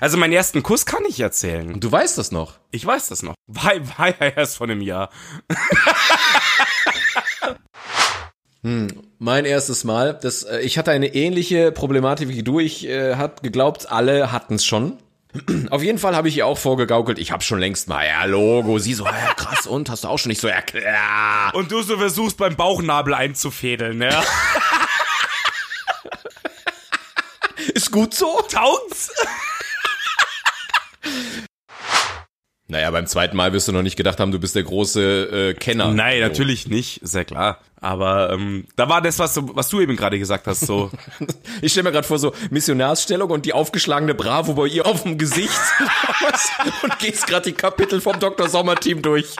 Also meinen ersten Kuss kann ich erzählen. Du weißt das noch. Ich weiß das noch. War, war ja erst von einem Jahr. Mein erstes Mal. Das, äh, ich hatte eine ähnliche Problematik wie du. Ich äh, hab geglaubt, alle hatten es schon. Auf jeden Fall habe ich ihr auch vorgegaukelt, ich habe schon längst mal, ja, Logo. Sie so, ja, krass, und hast du auch schon nicht so, ja, klar. Und du so versuchst beim Bauchnabel einzufädeln, ne? Ist gut so. Taugt's? Naja, beim zweiten Mal wirst du noch nicht gedacht haben, du bist der große äh, Kenner. Nein, So. natürlich nicht, sehr klar. Aber ähm, da war das, was du, was du eben gerade gesagt hast, so. Ich stelle mir gerade vor, so Missionarsstellung und die aufgeschlagene Bravo bei ihr auf dem Gesicht und gehst gerade die Kapitel vom Dr. Sommer-Team durch.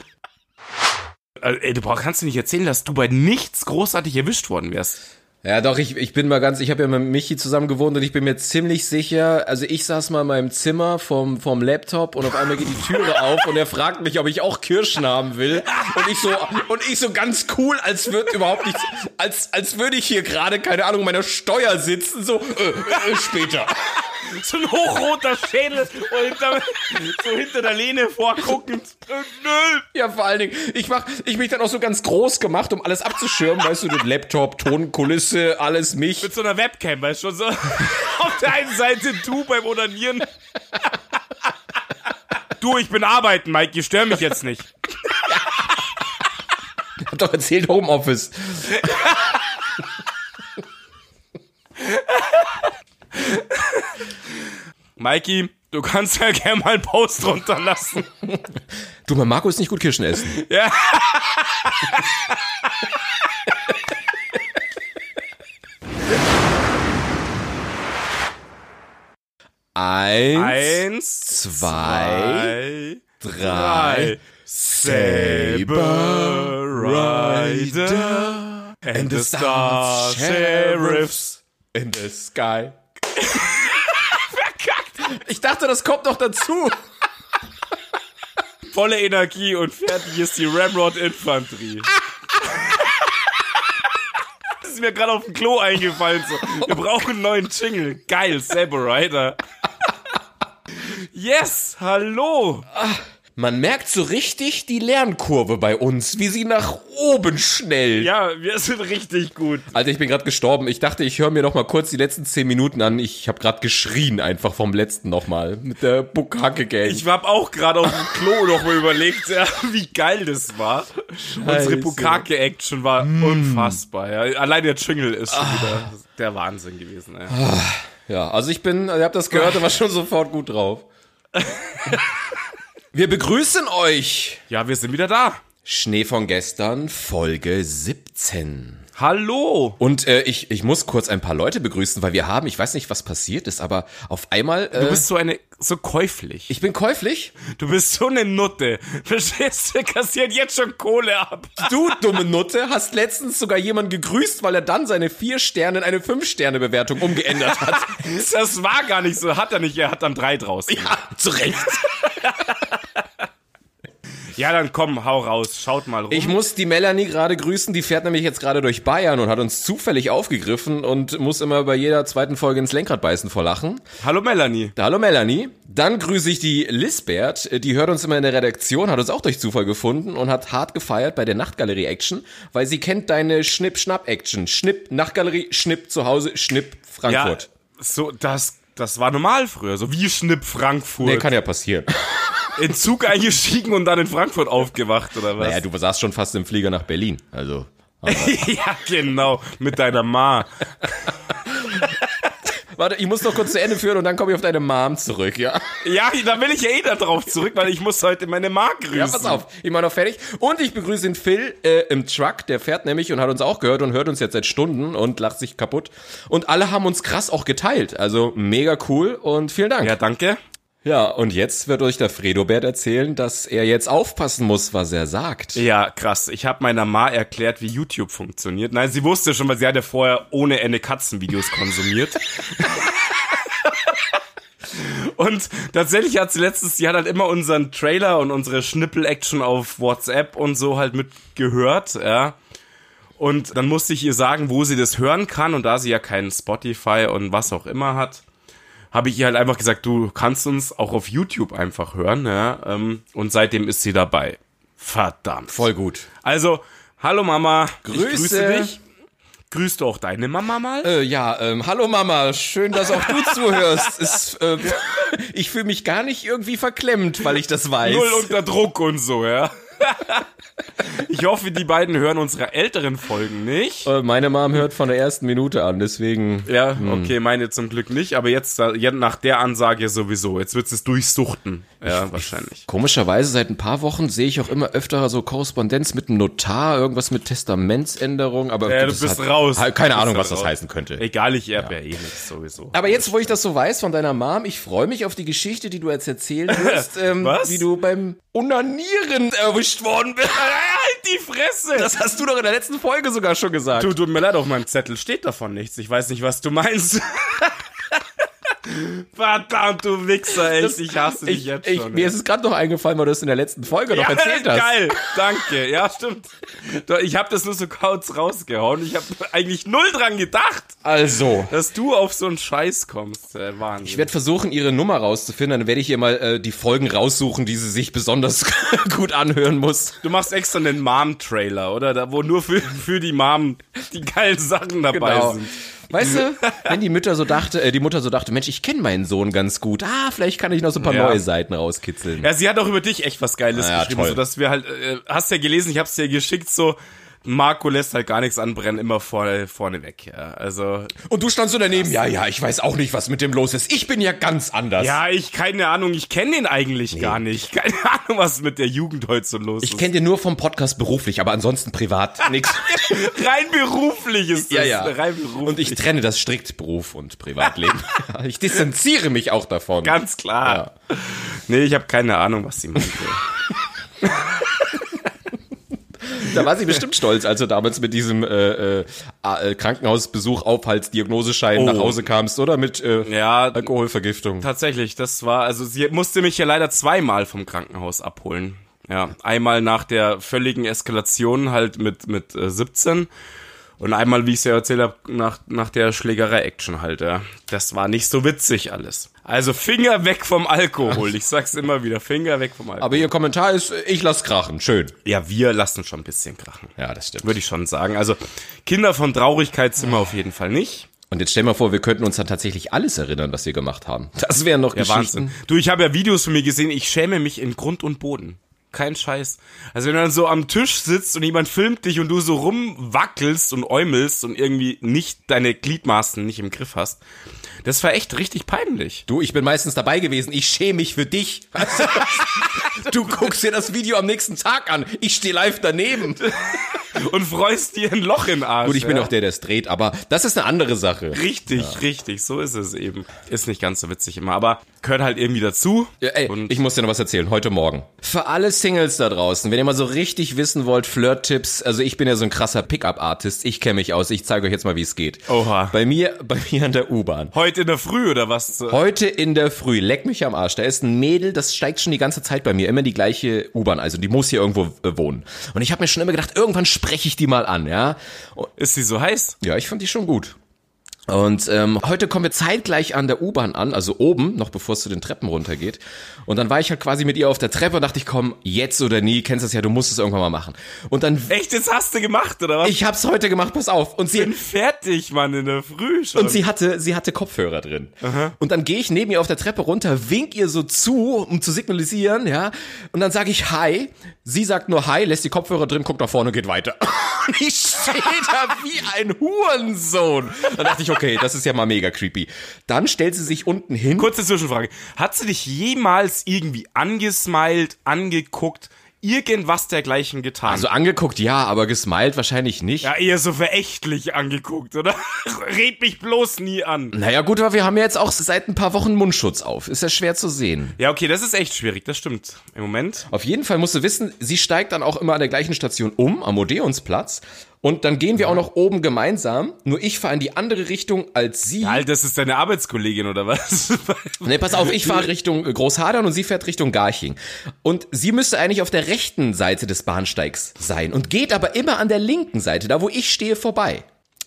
Äh, ey, du brauch- kannst du nicht erzählen, dass du bei nichts großartig erwischt worden wärst. Ja, doch, ich, ich bin mal ganz, ich habe ja mit Michi zusammen gewohnt und ich bin mir ziemlich sicher, also ich saß mal in meinem Zimmer vom, vom Laptop und auf einmal geht die Türe auf und er fragt mich, ob ich auch Kirschen haben will. Und ich so, und ich so ganz cool, als würde überhaupt nichts, als, als würde ich hier gerade, keine Ahnung, meiner Steuer sitzen, so, äh, äh, später. So ein hochroter Schädel und hinter, so hinter der Lehne vorguckend. Äh, nö. Ja, vor allen Dingen, ich mach, ich mich dann auch so ganz groß gemacht, um alles abzuschirmen, weißt du, den Laptop, Tonkulisse, alles mich. Mit so einer Webcam, weißt du, schon so auf der einen Seite du beim Onanieren. Du, ich bin arbeiten, Mike, ihr stör mich jetzt nicht. Hab doch erzählt Homeoffice. Mikey, du kannst ja gerne mal einen Post runterlassen. Du, mein Marco ist nicht gut Kirschen essen. Ja. Eins, Eins, zwei, zwei, drei. Saber Rider and the Star Sheriffs. in the sky. Ich dachte, das kommt noch dazu. Volle Energie und fertig ist die Ramrod Infanterie. Das ist mir gerade auf dem Klo eingefallen. So. Wir brauchen einen neuen Jingle. Geil, Saber Rider. Yes, hallo. Man merkt so richtig die Lernkurve bei uns, wie sie nach oben schnellt. Ja, wir sind richtig gut. Alter, ich bin gerade gestorben. Ich dachte, ich höre mir noch mal kurz die letzten zehn Minuten an. Ich habe gerade geschrien einfach vom letzten noch mal mit der Buckhacke-Gang. Ich habe auch gerade auf dem Klo noch mal überlegt, ja, wie geil das war. Unsere Bukake-Action war unfassbar. Ja. Allein der Jingle ist schon wieder der Wahnsinn gewesen. Ja. Ja, also ich bin, ihr habt das gehört, und war schon sofort gut drauf. Wir begrüßen euch. ja, wir sind wieder da. Schnee von gestern, Folge 17. Hallo. Und äh, ich, ich muss kurz ein paar Leute begrüßen, weil wir haben, ich weiß nicht, was passiert ist, aber auf einmal. Äh, Du bist so eine, so käuflich. ich bin käuflich. Du bist so eine Nutte. Verstehst du? Kassiert jetzt schon Kohle ab. Du, dumme Nutte, hast letztens sogar jemanden gegrüßt, weil er dann seine vier Sterne in eine Fünf-Sterne-Bewertung umgeändert hat. Das war gar nicht so. Hat er nicht. Er hat dann drei draus. ja, zu Recht. Ja, dann komm, hau raus. Schaut mal rum. Ich muss die Melanie gerade grüßen, die fährt nämlich jetzt gerade durch Bayern und hat uns zufällig aufgegriffen und muss immer bei jeder zweiten Folge ins Lenkrad beißen vor Lachen. Hallo Melanie. Hallo Melanie. Dann grüße ich die Lisbert, die hört uns immer in der Redaktion, hat uns auch durch Zufall gefunden und hat hart gefeiert bei der Nachtgalerie-Action, weil sie kennt deine Schnipp-Schnapp-Action. Schnipp, Nachtgalerie, Schnipp zu Hause, Schnipp, Frankfurt. Ja, so, das, das war normal früher. So wie Schnipp Frankfurt. Nee, kann ja passieren. in Zug eingestiegen und dann in Frankfurt aufgewacht, oder was? Naja, du saßt schon fast im Flieger nach Berlin. Also. ja, genau. Mit deiner Ma. Warte, ich muss noch kurz zu Ende führen und dann komme ich auf deine Mom zurück, ja? Ja, da will ich ja eh da drauf zurück, weil ich muss heute meine Ma grüßen. Ja, pass auf, ich mach noch fertig. Und ich begrüße den Phil äh, im Truck, der fährt nämlich und hat uns auch gehört und hört uns jetzt seit Stunden und lacht sich kaputt. Und alle haben uns krass auch geteilt. Also mega cool und vielen Dank. Ja, Ja, und jetzt wird euch der Fredobert erzählen, dass er jetzt aufpassen muss, was er sagt. Ja, krass. Ich habe meiner Ma erklärt, wie YouTube funktioniert. Nein, sie wusste schon, weil sie hat ja vorher ohne Ende Katzenvideos konsumiert. Und tatsächlich hat sie letztens, sie hat halt immer unseren Trailer und unsere Schnippel-Action auf WhatsApp und so halt mitgehört, ja. Und dann musste ich ihr sagen, wo sie das hören kann. Und da sie ja keinen Spotify und was auch immer hat, habe ich ihr halt einfach gesagt, du kannst uns auch auf YouTube einfach hören, ja. Ähm, und seitdem ist sie dabei. Verdammt. Voll gut. Also, hallo Mama. Grüße. Grüße dich. Grüßt du auch deine Mama mal? Äh, ja, ähm, hallo Mama, schön, dass auch du zuhörst. Es, äh, ich fühle mich gar nicht irgendwie verklemmt, weil ich das weiß. Null unter Druck und so, ja. Ich hoffe, die beiden hören unsere älteren Folgen nicht. Äh, Meine Mom hört von der ersten Minute an, deswegen. Ja, okay, meine zum Glück nicht, aber jetzt, äh, jetzt nach der Ansage sowieso. Jetzt wird es durchsuchten. Ja, wahrscheinlich. Komischerweise seit ein paar Wochen sehe ich auch immer öfter so Korrespondenz mit einem Notar, irgendwas mit Testamentsänderung, aber Ja, du das bist hat, raus. ha- Keine Ahnung, was das raus. heißen könnte. Egal, ich erbe ja. eh nichts sowieso. Aber jetzt, wo ich das so weiß von deiner Mom, ich freue mich auf die Geschichte, die du jetzt erzählen wirst, ähm, wie du beim Unanieren erwischt worden bist. Halt die Fresse! Das hast du doch in der letzten Folge sogar schon gesagt. Du, tut mir leid, auf meinem Zettel steht davon nichts. Ich weiß nicht, was du meinst. Verdammt, du Wichser, echt. Ich hasse dich ich, jetzt ich, schon. mir ey. ist es gerade noch eingefallen, weil du es in der letzten Folge noch erzählt hast. Geil, danke. Ja, stimmt. Ich habe das nur so kurz rausgehauen. Ich habe eigentlich null dran gedacht, Also, dass du auf so einen Scheiß kommst. Äh, Wahnsinn. ich werde versuchen, ihre Nummer rauszufinden. Dann werde ich ihr mal äh, die Folgen raussuchen, die sie sich besonders gut anhören muss. du machst extra einen Mom-Trailer, oder? Da, wo nur für, für die Mom die geilen Sachen dabei Genau. sind. Weißt du, wenn die Mutter so dachte, äh, die Mutter so dachte, Mensch, ich kenne meinen Sohn ganz gut. Ah, vielleicht kann ich noch so ein paar Ja. neue Seiten rauskitzeln. Ja, sie hat auch über dich echt was Geiles Ja, geschrieben, toll. so dass wir halt, äh, hast ja gelesen, ich hab's dir geschickt, so, Marco lässt halt gar nichts anbrennen, immer vorne, vorne weg, ja. Also, Und du standst so daneben. Ja, ja, ich weiß auch nicht, was mit dem los ist. Ich bin ja ganz anders. ja, ich, keine Ahnung, ich kenne den eigentlich gar nicht. Keine Ahnung, was mit der Jugend heute so los Ich ist. kenne den nur vom Podcast beruflich, aber ansonsten privat nix. Rein beruflich ist das. Ja, ja. Rein beruflich. Und ich trenne das strikt Beruf und Privatleben. ich distanziere mich auch davon. Ganz klar. Nee, ich habe keine Ahnung, was sie meinte. Da war sie bestimmt stolz, als du damals mit diesem äh, äh, äh, Krankenhausbesuch Aufhaltsdiagnoseschein nach Hause kamst, oder? Mit äh, ja, Alkoholvergiftung. Tatsächlich, das war, also sie musste mich ja leider zweimal vom Krankenhaus abholen. Ja, einmal nach der völligen Eskalation halt mit, mit äh, 17 und einmal, wie ich es ja erzählt habe, nach, nach der Schlägerei-Action halt, ja. Das war nicht so witzig alles. Also Finger weg vom Alkohol. Ich sag's immer wieder, Finger weg vom Alkohol. Aber ihr Kommentar ist, ich lass krachen. Schön. ja, wir lassen schon ein bisschen krachen. Ja, das stimmt. Würde ich schon sagen. Also Kinder von Traurigkeit sind wir auf jeden Fall nicht. Und jetzt stell mal vor, wir könnten uns dann tatsächlich alles erinnern, was wir gemacht haben. Das wären noch Ja, Geschichten. Wahnsinn. Du, ich habe ja Videos von mir gesehen, ich schäme mich in Grund und Boden. Kein Scheiß. Also wenn du dann so am Tisch sitzt und jemand filmt dich und du so rumwackelst und äumelst und irgendwie nicht deine Gliedmaßen nicht im Griff hast, das war echt richtig peinlich. Du, ich bin meistens dabei gewesen. Ich schäme mich für dich. Du guckst dir das Video am nächsten Tag an. Ich stehe live daneben. Und freust dir ein Loch in den Arsch. Gut, ich bin ja? auch der, der es dreht, aber das ist eine andere Sache. Richtig, richtig, so ist es eben. Ist nicht ganz so witzig immer, aber gehört halt irgendwie dazu. Ja, ey, und ich muss dir noch was erzählen, heute Morgen. Für alle Singles da draußen, wenn ihr mal so richtig wissen wollt, Flirt-Tipps, also ich bin ja so ein krasser Pickup-Artist, ich kenne mich aus, ich zeige euch jetzt mal, wie es geht. Oha. Bei mir, bei mir an der U-Bahn. heute in der Früh oder was? Heute in der Früh, leck mich am Arsch, da ist ein Mädel, das steigt schon die ganze Zeit bei mir, immer die gleiche U-Bahn, also die muss hier irgendwo äh, wohnen. Und ich habe mir schon immer gedacht, irgendwann spreche ich die mal an, ja. Und, Ist sie so heiß? ja, ich fand die schon gut. Und ähm, heute kommen wir zeitgleich an der U-Bahn an, also oben, noch bevor es zu den Treppen runtergeht. Und dann war ich halt quasi mit ihr auf der Treppe und dachte ich, komm, jetzt oder nie, kennst das ja, du musst es irgendwann mal machen. Und dann, Echt, das hast du gemacht, oder was? ich hab's heute gemacht, pass auf. Und sie, bin fertig, Mann, in der Früh schon. und sie hatte, sie hatte Kopfhörer drin. Und dann gehe ich neben ihr auf der Treppe runter, wink ihr so zu, um zu signalisieren, ja. Und dann sage ich Hi. Sie sagt nur Hi, lässt die Kopfhörer drin, guckt nach vorne und geht weiter. Und ich stehe da wie ein Hurensohn. Dann dachte ich, okay, das ist ja mal mega creepy. Dann stellt sie sich unten hin. Kurze Zwischenfrage. Hat sie dich jemals irgendwie angesmiled, angeguckt, irgendwas dergleichen getan? Also angeguckt, ja, aber gesmiled wahrscheinlich nicht. ja, eher so verächtlich angeguckt, oder? Red mich bloß nie an. Naja, gut, aber wir haben ja jetzt auch seit ein paar Wochen Mundschutz auf. Ist ja schwer zu sehen. Ja, okay, das ist echt schwierig, das stimmt. Im Moment. Auf jeden Fall musst du wissen, sie steigt dann auch immer an der gleichen Station um, am Odeonsplatz. Und dann gehen wir auch noch oben gemeinsam. Nur ich fahre in die andere Richtung als sie. Halt, das ist deine Arbeitskollegin, oder was? Nee, pass auf, ich fahre Richtung äh, Großhadern und sie fährt Richtung Garching. Und sie müsste eigentlich auf der rechten Seite des Bahnsteigs sein und geht aber immer an der linken Seite, da wo ich stehe, vorbei.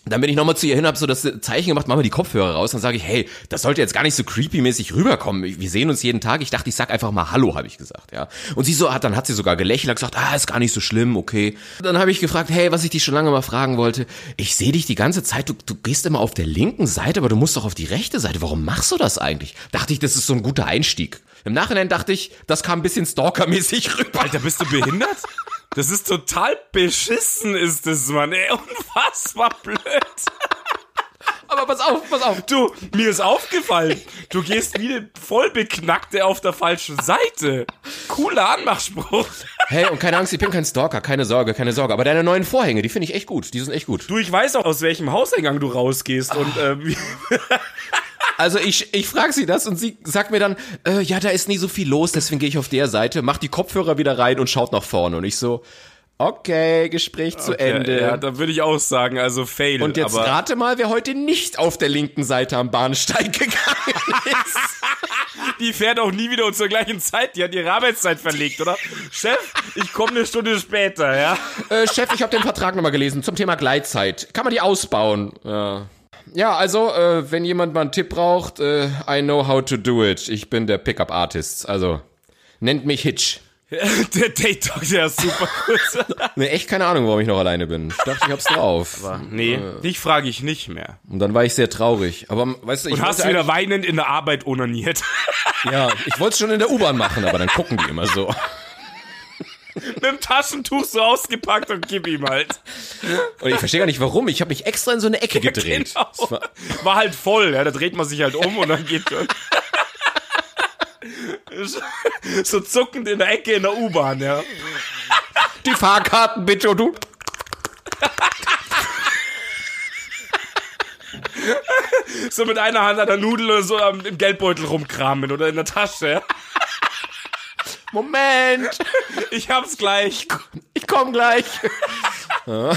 Dann bin ich nochmal zu ihr hin, hab so das Zeichen gemacht, mach mal die Kopfhörer raus. Dann sage ich, hey, das sollte jetzt gar nicht so creepy-mäßig rüberkommen. Wir sehen uns jeden Tag. Ich dachte, ich sag einfach mal Hallo, habe ich gesagt, ja. Und sie so hat, dann hat sie sogar gelächelt, hat gesagt, ah, ist gar nicht so schlimm, okay. Dann habe ich gefragt, hey, was ich dich schon lange mal fragen wollte. Ich sehe dich die ganze Zeit, du, du gehst immer auf der linken Seite, aber du musst doch auf die rechte Seite. Warum machst du das eigentlich? Dachte ich, das ist so ein guter Einstieg. Im Nachhinein dachte ich, das kam ein bisschen stalkermäßig rüber. Alter, bist du behindert? Das ist total beschissen, ist das, Mann. Ey, unfassbar blöd. Aber pass auf, pass auf. Du, mir ist aufgefallen, du gehst wie eine Vollbeknackte auf der falschen Seite. Cooler Anmachspruch. Hey, und keine Angst, ich bin kein Stalker, keine Sorge, keine Sorge. Aber deine neuen Vorhänge, die finde ich echt gut. Die sind echt gut. Du, ich weiß auch, aus welchem Hauseingang du rausgehst und äh, wie, Also ich, ich frage sie das und sie sagt mir dann, äh, ja, da ist nie so viel los, deswegen gehe ich auf der Seite, mach die Kopfhörer wieder rein und schaut nach vorne. Und ich so, okay, Gespräch zu Ende. Ja, da würde ich auch sagen, also fail. und jetzt rate mal, wer heute nicht auf der linken Seite am Bahnsteig gegangen ist. die fährt auch nie wieder und zur gleichen Zeit. Die hat ihre Arbeitszeit verlegt, oder? Chef, ich komme eine Stunde später, ja? äh, Chef, ich habe den Vertrag nochmal gelesen zum Thema Gleitzeit. Kann man die ausbauen? Ja. Ja, also, äh, wenn jemand mal einen Tipp braucht, äh, I know how to do it. Ich bin der Pickup-Artist. Also, nennt mich Hitch. Der Date Talk, der ist super kurz. Ne, echt keine Ahnung, warum ich noch alleine bin. Ich dachte, ich hab's drauf. nee, dich frage ich nicht mehr. Und dann war ich sehr traurig. Aber weißt du, ich Und hast wieder weinend in der Arbeit onaniert. Ja, ich wollte es schon in der U-Bahn machen, aber dann gucken die immer so. Mit dem Taschentuch so ausgepackt und gib ihm halt. Und ich verstehe gar nicht warum. Ich habe mich extra in so eine Ecke gedreht. Genau. Das war- War halt voll, ja. Da dreht man sich halt um und dann geht schon. so zuckend in der Ecke in der U-Bahn, ja. Die Fahrkarten bitte und du. So mit einer Hand an der Nudel oder so im Geldbeutel rumkramen oder in der Tasche. Ja. Moment, Ich hab's gleich. ich komm gleich. Ja.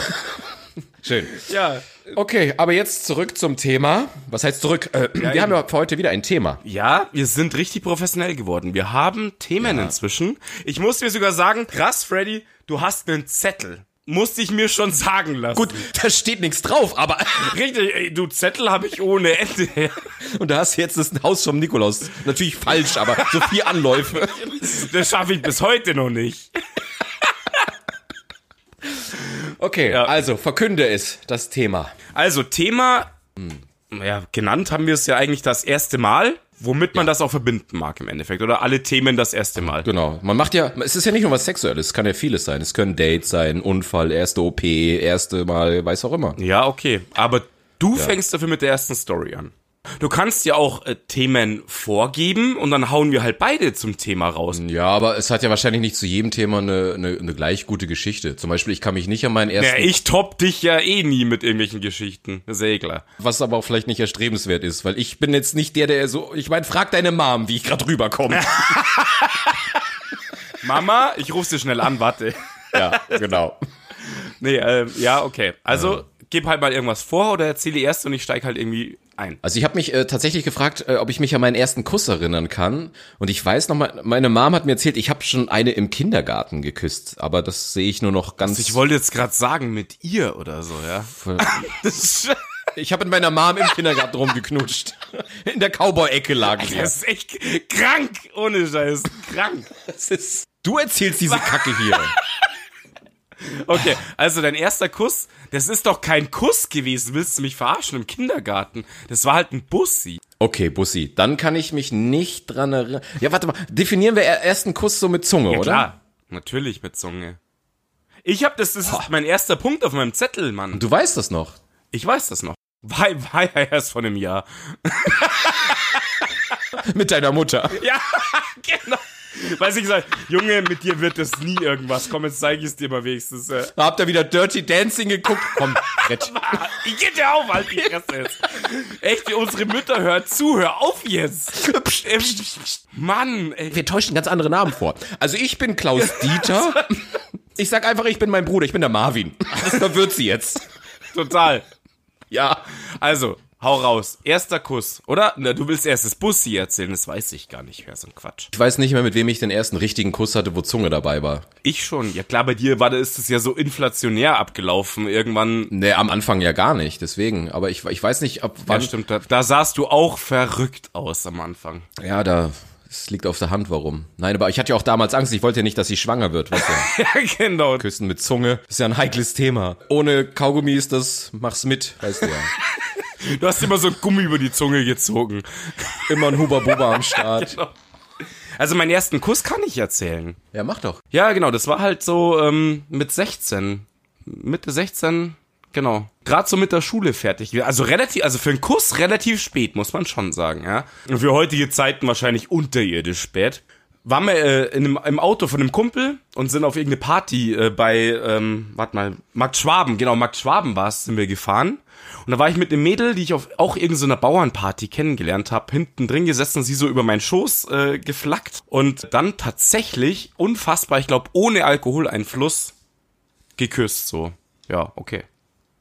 Schön. Ja. Okay, aber jetzt zurück zum Thema. Was heißt zurück? Äh, wir haben ja für heute wieder ein Thema. Ja, wir sind richtig professionell geworden. Wir haben Themen inzwischen. Ich muss dir sogar sagen, krass, Freddy, du hast einen Zettel. Musste ich mir schon sagen lassen. Gut, da steht nichts drauf, aber Richtig, ey, du Zettel habe ich ohne Ende. und da hast du jetzt das Haus vom Nikolaus. Natürlich falsch, aber so vier Anläufe. Das schaffe ich bis heute noch nicht. Okay, Ja. also verkünde es, das Thema. Also Thema, ja, genannt haben wir es ja eigentlich das erste Mal, womit man das auch verbinden mag im Endeffekt. Oder alle Themen das erste Mal. Genau. Man macht ja, es ist ja nicht nur was Sexuelles, es kann ja vieles sein. Es können Dates sein, Unfall, erste OP, erste Mal, weiß auch immer. Ja, okay. Aber du fängst dafür mit der ersten Story an. Du kannst ja auch äh, Themen vorgeben und dann hauen wir halt beide zum Thema raus. Ja, aber es hat ja wahrscheinlich nicht zu jedem Thema eine, eine, eine gleich gute Geschichte. Zum Beispiel, ich kann mich nicht an meinen Ja, ersten, ich top dich ja eh nie mit irgendwelchen Geschichten. Das ist ja klar. was aber auch vielleicht nicht erstrebenswert ist, weil ich bin jetzt nicht der, der so, ich meine, frag deine Mom, wie ich gerade rüberkomme. Mama, ich ruf dir schnell an, warte. ja, genau. Nee, ähm, ja, okay. Also, gib halt mal irgendwas vor oder erzähle erst und ich steig halt irgendwie ein. Also ich habe mich äh, tatsächlich gefragt, äh, ob ich mich an meinen ersten Kuss erinnern kann. Und ich weiß noch mal, meine Mom hat mir erzählt, ich habe schon eine im Kindergarten geküsst, aber das sehe ich nur noch ganz. Ich wollte jetzt gerade sagen, mit ihr oder so, ja. Ich habe mit meiner Mom im Kindergarten rumgeknutscht. In der Cowboy-Ecke lagen wir. das ist echt krank, ohne Scheiß. Krank. Das ist, du erzählst diese Kacke hier. Okay, also dein erster Kuss, das ist doch kein Kuss gewesen. Willst du mich verarschen im Kindergarten? Das war halt ein Bussi. Okay, Bussi, dann kann ich mich nicht dran erinnern. Ja, warte mal, definieren wir er- ersten Kuss so mit Zunge, oder? Klar, natürlich mit Zunge. Ich hab das, das ist mein erster Punkt auf meinem Zettel, Mann. Du weißt das noch. Ich weiß das noch. War, war ja erst von einem Jahr. Mit deiner Mutter. Ja, genau. Weiß ich gesagt, Junge, mit dir wird das nie irgendwas. Komm, jetzt zeige ich es dir mal wenigstens. Äh. Da habt ihr wieder Dirty Dancing geguckt. Komm, Brett. Ich geh dir auf, halt die Fresse jetzt. Echt, unsere Mütter hört zu, hör auf jetzt. Ähm, Mann, ey. Wir täuschen ganz andere Namen vor. Also ich bin Klaus Dieter. Ich sag einfach, ich bin mein Bruder, ich bin der Marvin. Das verwirrt sie jetzt. Total. Ja. Also, hau raus. Erster Kuss, oder? Na, du willst erst das Bussi erzählen, das weiß ich gar nicht. Wäre so ein Quatsch. Ich weiß nicht mehr, mit wem ich den ersten richtigen Kuss hatte, wo Zunge dabei war. Ich schon. Ja klar, bei dir war ist es ja so inflationär abgelaufen. Irgendwann. Nee, am Anfang ja gar nicht, deswegen. Aber ich, ich weiß nicht, ab wann. Ja, stimmt. Da, da sahst du auch verrückt aus am Anfang. Ja, da. Es liegt auf der Hand, warum. Nein, aber ich hatte ja auch damals Angst, ich wollte ja nicht, dass sie schwanger wird. Weißt du? ja, genau. Küssen mit Zunge ist ja ein heikles Thema. Ohne Kaugummi ist das, mach's mit, weißt du ja. Du hast immer so ein Gummi über die Zunge gezogen. Immer ein Huba-Buba am Start. Genau. Also meinen ersten Kuss kann ich erzählen. Ja, mach doch. Ja, genau, das war halt so ähm, mit 16. Mitte 16, genau. Gerade so mit der Schule fertig. Also relativ, also für einen Kuss relativ spät, muss man schon sagen, ja. Und für heutige Zeiten wahrscheinlich unterirdisch spät. Waren wir äh, in einem, im Auto von einem Kumpel und sind auf irgendeine Party äh, bei, ähm, warte mal, Markt Schwaben, genau, Markt Schwaben war es, sind wir gefahren. Und da war ich mit einem Mädel, die ich auf auch irgendeiner so Bauernparty kennengelernt habe, hinten drin gesessen, sie so über meinen Schoß äh, geflackt und dann tatsächlich unfassbar, ich glaube ohne Alkoholeinfluss geküsst so. Ja, okay.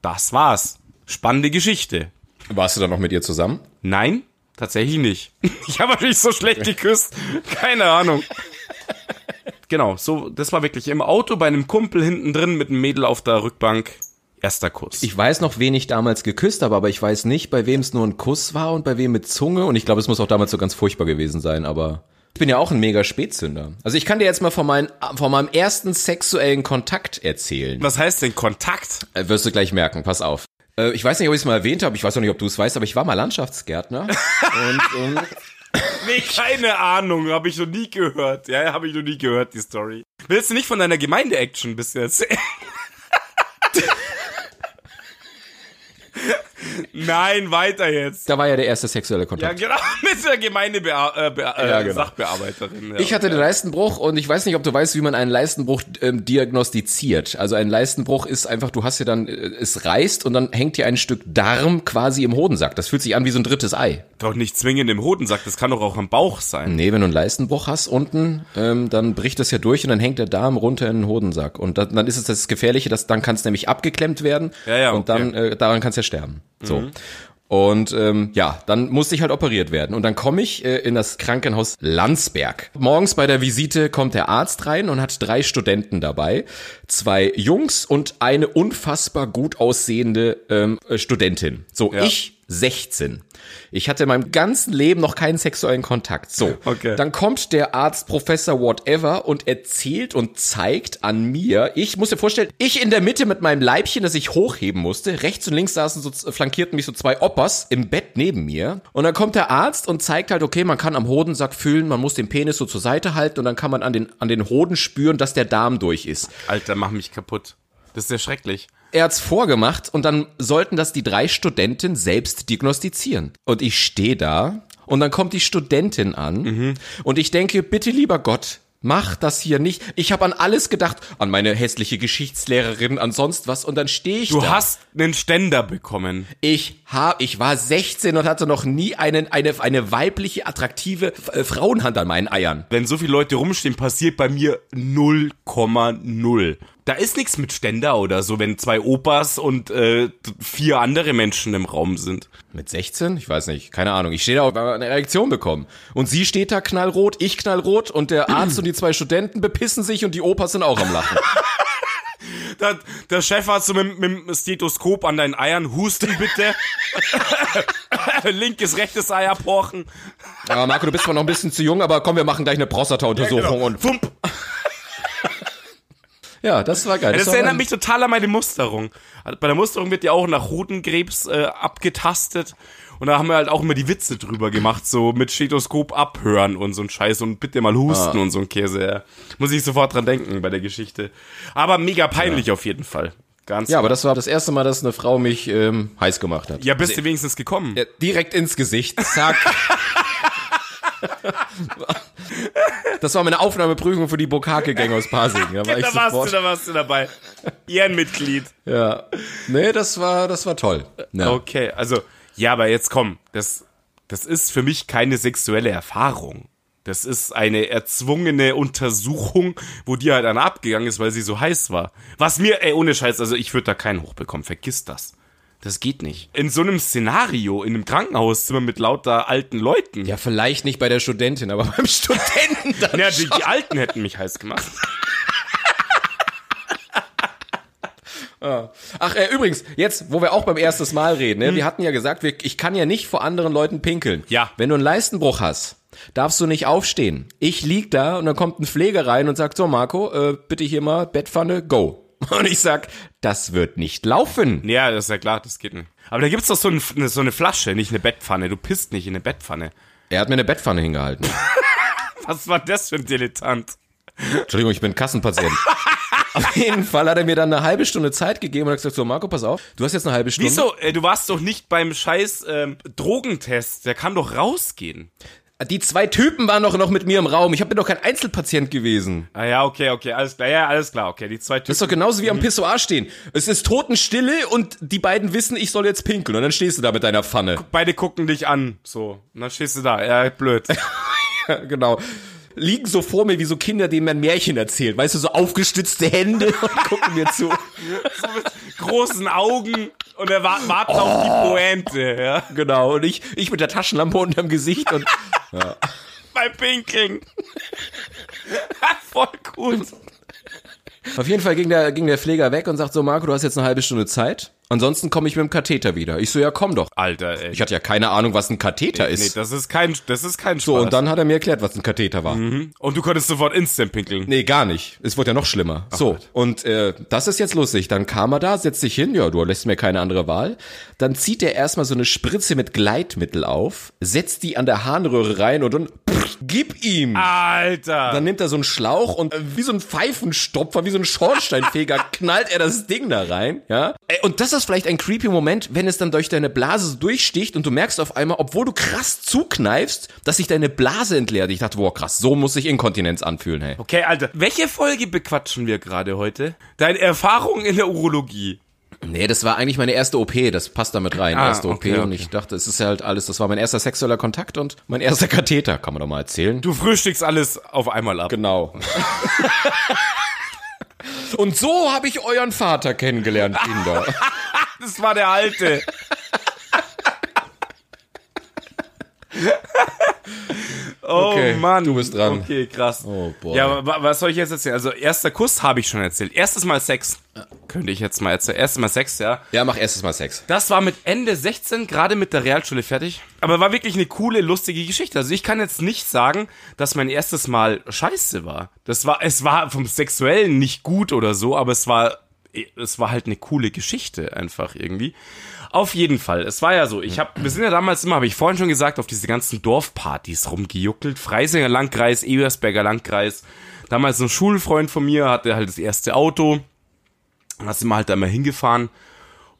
Das war's. Spannende Geschichte. Warst du dann noch mit ihr zusammen? Nein, tatsächlich nicht. Ich habe natürlich so schlecht geküsst. Keine Ahnung. Genau, so, das war wirklich im Auto bei einem Kumpel hinten drin mit einem Mädel auf der Rückbank. Erster Kuss. Ich weiß noch, wen ich damals geküsst habe, aber ich weiß nicht, bei wem es nur ein Kuss war und bei wem mit Zunge. Und ich glaube, es muss auch damals so ganz furchtbar gewesen sein, aber ich bin ja auch ein mega Spätzünder. Also ich kann dir jetzt mal von, mein, von meinem ersten sexuellen Kontakt erzählen. Was heißt denn Kontakt? Äh, wirst du gleich merken, pass auf. Äh, ich weiß nicht, ob ich es mal erwähnt habe, ich weiß auch nicht, ob du es weißt, aber ich war mal Landschaftsgärtner. und, ähm, Nee, keine Ahnung, habe ich noch nie gehört. Ja, habe ich noch nie gehört, die Story. Willst du nicht von deiner Gemeinde-Action bis jetzt? Nein, weiter jetzt. Da war ja der erste sexuelle Kontakt. Ja, genau, mit der Gemeindebea äh, Be äh, Ja, genau. Sachbearbeiterin. Ja, Ich hatte den Leistenbruch und ich weiß nicht, ob du weißt, wie man einen Leistenbruch ähm, diagnostiziert. Also ein Leistenbruch ist einfach, du hast ja dann, äh, es reißt und dann hängt dir ein Stück Darm quasi im Hodensack. Das fühlt sich an wie so ein drittes Ei. Doch nicht zwingend im Hodensack, das kann doch auch am Bauch sein. Nee, wenn du einen Leistenbruch hast unten, ähm, dann bricht das ja durch und dann hängt der Darm runter in den Hodensack. Und dann, dann ist es das Gefährliche, dass dann kann es nämlich abgeklemmt werden Ja, ja, und okay. Mhm. dann äh, daran kannst du ja sterben. So. Und ähm, ja, dann musste ich halt operiert werden. Und dann komme ich äh, in das Krankenhaus Landsberg. Morgens bei der Visite kommt der Arzt rein und hat drei Studenten dabei. Zwei Jungs und eine unfassbar gut aussehende ähm, äh, Studentin. So, Ja. ich 16. Ich hatte in meinem ganzen Leben noch keinen sexuellen Kontakt. So, Okay. dann kommt der Arzt Professor Whatever und erzählt und zeigt an mir, ich muss dir vorstellen, ich in der Mitte mit meinem Leibchen, das ich hochheben musste, rechts und links saßen so, flankierten mich so zwei Oppers im Bett neben mir. Und dann kommt der Arzt und zeigt halt, okay, man kann am Hodensack fühlen, man muss den Penis so zur Seite halten und dann kann man an den, an den Hoden spüren, dass der Darm durch ist. Alter, mach mich kaputt. Das ist ja schrecklich. Er hat's vorgemacht und dann sollten das die drei Studenten selbst diagnostizieren. Und ich stehe da und dann kommt die Studentin an und ich denke, bitte lieber Gott, mach das hier nicht. Ich habe an alles gedacht, an meine hässliche Geschichtslehrerin, an sonst was und dann stehe ich Du da. hast einen Ständer bekommen. Ich hab, ich war 16 und hatte noch nie einen, eine, eine weibliche, attraktive äh, Frauenhand an meinen Eiern. Wenn so viele Leute rumstehen, passiert bei mir 0,0. Da ist nichts mit Ständer oder so, wenn zwei Opas und äh, vier andere Menschen im Raum sind. Mit 16? Ich weiß nicht, keine Ahnung. Ich stehe da und habe eine Erektion bekommen. Und sie steht da knallrot, ich knallrot und der Arzt und die zwei Studenten bepissen sich und die Opas sind auch am Lachen. Der Chef hat so mit, mit dem Stethoskop an deinen Eiern, husten bitte. Linkes, rechtes Ei abhorchen. Aber Marco, du bist zwar noch ein bisschen zu jung, aber komm, wir machen gleich eine Prostata-Untersuchung und Fump. Ja, das war geil. Das, war erinnert mich total an meine Musterung. Bei der Musterung wird ja auch nach Hodenkrebs äh, abgetastet. Und da haben wir halt auch immer die Witze drüber gemacht, so mit Stethoskop abhören und so ein Scheiß und bitte mal husten Ah. und so ein Käse. Ja. Muss ich sofort dran denken bei der Geschichte. Aber mega peinlich auf jeden Fall. Ganz. Ja, aber das war das erste Mal, dass eine Frau mich ähm, heiß gemacht hat. ja, bist du wenigstens gekommen? Ja, direkt ins Gesicht. Zack. Das war meine Aufnahmeprüfung für die Bokake-Gang aus Pasing. Da war da warst du, da warst du dabei. Ehrenmitglied. Ja. Nee, das war, das war toll. Ja. Okay, also, ja, aber jetzt komm, das, das ist für mich keine sexuelle Erfahrung. Das ist eine erzwungene Untersuchung, wo die halt dann abgegangen ist, weil sie so heiß war. Was mir, ey, ohne Scheiß, also ich würde da keinen hochbekommen, vergiss das. Das geht nicht. In so einem Szenario, in einem Krankenhauszimmer mit lauter alten Leuten. Ja, vielleicht nicht bei der Studentin, aber beim Studenten dann Ja, die, die Alten hätten mich heiß gemacht. Ach, äh, übrigens, jetzt, wo wir auch beim erstes Mal reden, ne? wir hatten ja gesagt, wir, ich kann ja nicht vor anderen Leuten pinkeln. Ja. Wenn du einen Leistenbruch hast, darfst du nicht aufstehen. Ich lieg da und dann kommt ein Pfleger rein und sagt, so Marco, äh, bitte hier mal Bettpfanne, go. Und ich sag, das wird nicht laufen. Ja, das ist ja klar, das geht nicht. Aber da gibt's doch so, ein, so eine Flasche, nicht eine Bettpfanne. Du pisst nicht in eine Bettpfanne. Er hat mir eine Bettpfanne hingehalten. Was war das für ein Dilettant? Entschuldigung, ich bin Kassenpatient. Auf jeden Fall hat er mir dann eine halbe Stunde Zeit gegeben und hat gesagt, so Marco, pass auf, du hast jetzt eine halbe Stunde. Wieso? Äh, Du warst doch nicht beim scheiß ähm, Drogentest. Der kann doch rausgehen. Die zwei Typen waren doch noch mit mir im Raum. Ich bin doch kein Einzelpatient gewesen. Ah ja, okay, okay, alles klar. Ja, alles klar, okay. Die zwei Das ist doch genauso wie am Pissoir stehen. Es ist Totenstille und die beiden wissen, ich soll jetzt pinkeln. Und dann stehst du da mit deiner Pfanne. Beide gucken dich an, so. Und dann stehst du da. Ja, blöd. genau. Liegen so vor mir wie so Kinder, denen man Märchen erzählt. Weißt du, so aufgestützte Hände und gucken mir zu. so mit großen Augen und er wa- wartet auf die Pointe, ja. Genau. Und ich, ich mit der Taschenlampe unterm Gesicht und Beim Pinkeln. Voll gut. auf jeden Fall ging der, ging der Pfleger weg und sagt so, Marco, du hast jetzt eine halbe Stunde Zeit. Ansonsten komme ich mit dem Katheter wieder. Ich so, ja, komm doch. Alter, ey. Ich hatte ja keine Ahnung, was ein Katheter nee, ist. das ist kein, das ist kein Spaß. so, und dann hat er mir erklärt, was ein Katheter war. Und du konntest sofort instant pinkeln. Nee, gar nicht. Es wurde ja noch schlimmer. so, und äh, das ist jetzt lustig. Dann kam er da, setzt sich hin, ja, du lässt mir keine andere Wahl. Dann zieht er erstmal so eine Spritze mit Gleitmittel auf, setzt die an der Harnröhre rein und dann pff, gib ihm. Alter. Dann nimmt er so einen Schlauch und äh, wie so ein Pfeifenstopfer, wie so ein Schornsteinfeger, knallt er das Ding da rein, ja. Ey, Und das ist vielleicht ein creepy Moment, wenn es dann durch deine Blase durchsticht und du merkst auf einmal, obwohl du krass zukneifst, dass sich deine Blase entleert. Ich dachte, boah, krass, so muss sich Inkontinenz anfühlen, hey. Okay, Alter. Welche Folge bequatschen wir gerade heute? Deine Erfahrung in der Urologie. Nee, das war eigentlich meine erste OP, das passt damit rein, Ah, erste OP okay, und okay. ich dachte, es ist ja halt alles, das war mein erster sexueller Kontakt und mein erster Katheter, kann man doch mal erzählen. Du frühstückst alles auf einmal ab. Genau. und so habe ich euren Vater kennengelernt, Kinder. Das war der alte. Oh Okay, Mann. du bist dran. Okay, krass. Oh, boy. Ja, wa- was soll ich jetzt erzählen? Also, erster Kuss habe ich schon erzählt. Erstes Mal Sex. Könnte ich jetzt mal erzählen. Erstes Mal Sex, ja. Ja, mach erstes Mal Sex. Das war mit Ende 16, gerade mit der Realschule fertig. Aber war wirklich eine coole, lustige Geschichte. Also ich kann jetzt nicht sagen, dass mein erstes Mal scheiße war. Das war, es war vom Sexuellen nicht gut oder so, aber es war, es war halt eine coole Geschichte einfach irgendwie. Auf jeden Fall. Es war ja so, ich habe, wir sind ja damals immer, habe ich vorhin schon gesagt, auf diese ganzen Dorfpartys rumgejuckelt. Freisinger Landkreis, Ebersberger Landkreis. Damals ein Schulfreund von mir hatte halt das erste Auto. Da sind wir halt da immer hingefahren.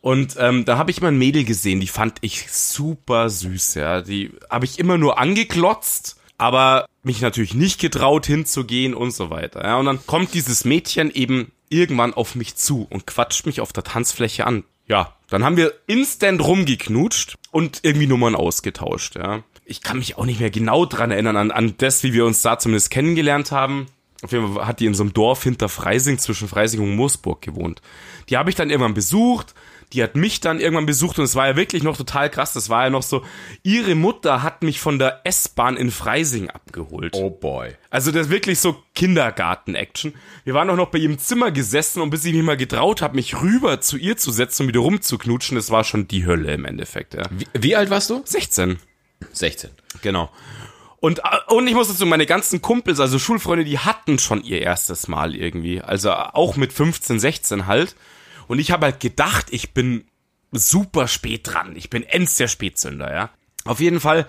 Und ähm, da habe ich mal ein Mädel gesehen, die fand ich super süß, ja. Die habe ich immer nur angeklotzt, aber mich natürlich nicht getraut hinzugehen und so weiter. Ja. Und dann kommt dieses Mädchen eben irgendwann auf mich zu und quatscht mich auf der Tanzfläche an. Ja, dann haben wir instant rumgeknutscht und irgendwie Nummern ausgetauscht, ja. Ich kann mich auch nicht mehr genau dran erinnern, an, an das, wie wir uns da zumindest kennengelernt haben. Auf jeden Fall hat die in so einem Dorf hinter Freising, zwischen Freising und Moosburg gewohnt. Die habe ich dann irgendwann besucht. Die hat mich dann irgendwann besucht und es war ja wirklich noch total krass. Das war ja noch so, ihre Mutter hat mich von der S-Bahn in Freising abgeholt. Oh boy. Also das ist wirklich so Kindergarten-Action. Wir waren auch noch bei ihrem Zimmer gesessen und bis ich mich mal getraut habe, mich rüber zu ihr zu setzen und wieder rumzuknutschen, das war schon die Hölle im Endeffekt, ja. Wie, wie alt warst du? 16. 16. Genau. Und, äh, und ich muss dazu, meine ganzen Kumpels, also Schulfreunde, die hatten schon ihr erstes Mal irgendwie. Also auch mit 15, 16 halt. Und ich habe halt gedacht, ich bin super spät dran. Ich bin ends der Spätzünder, ja. Auf jeden Fall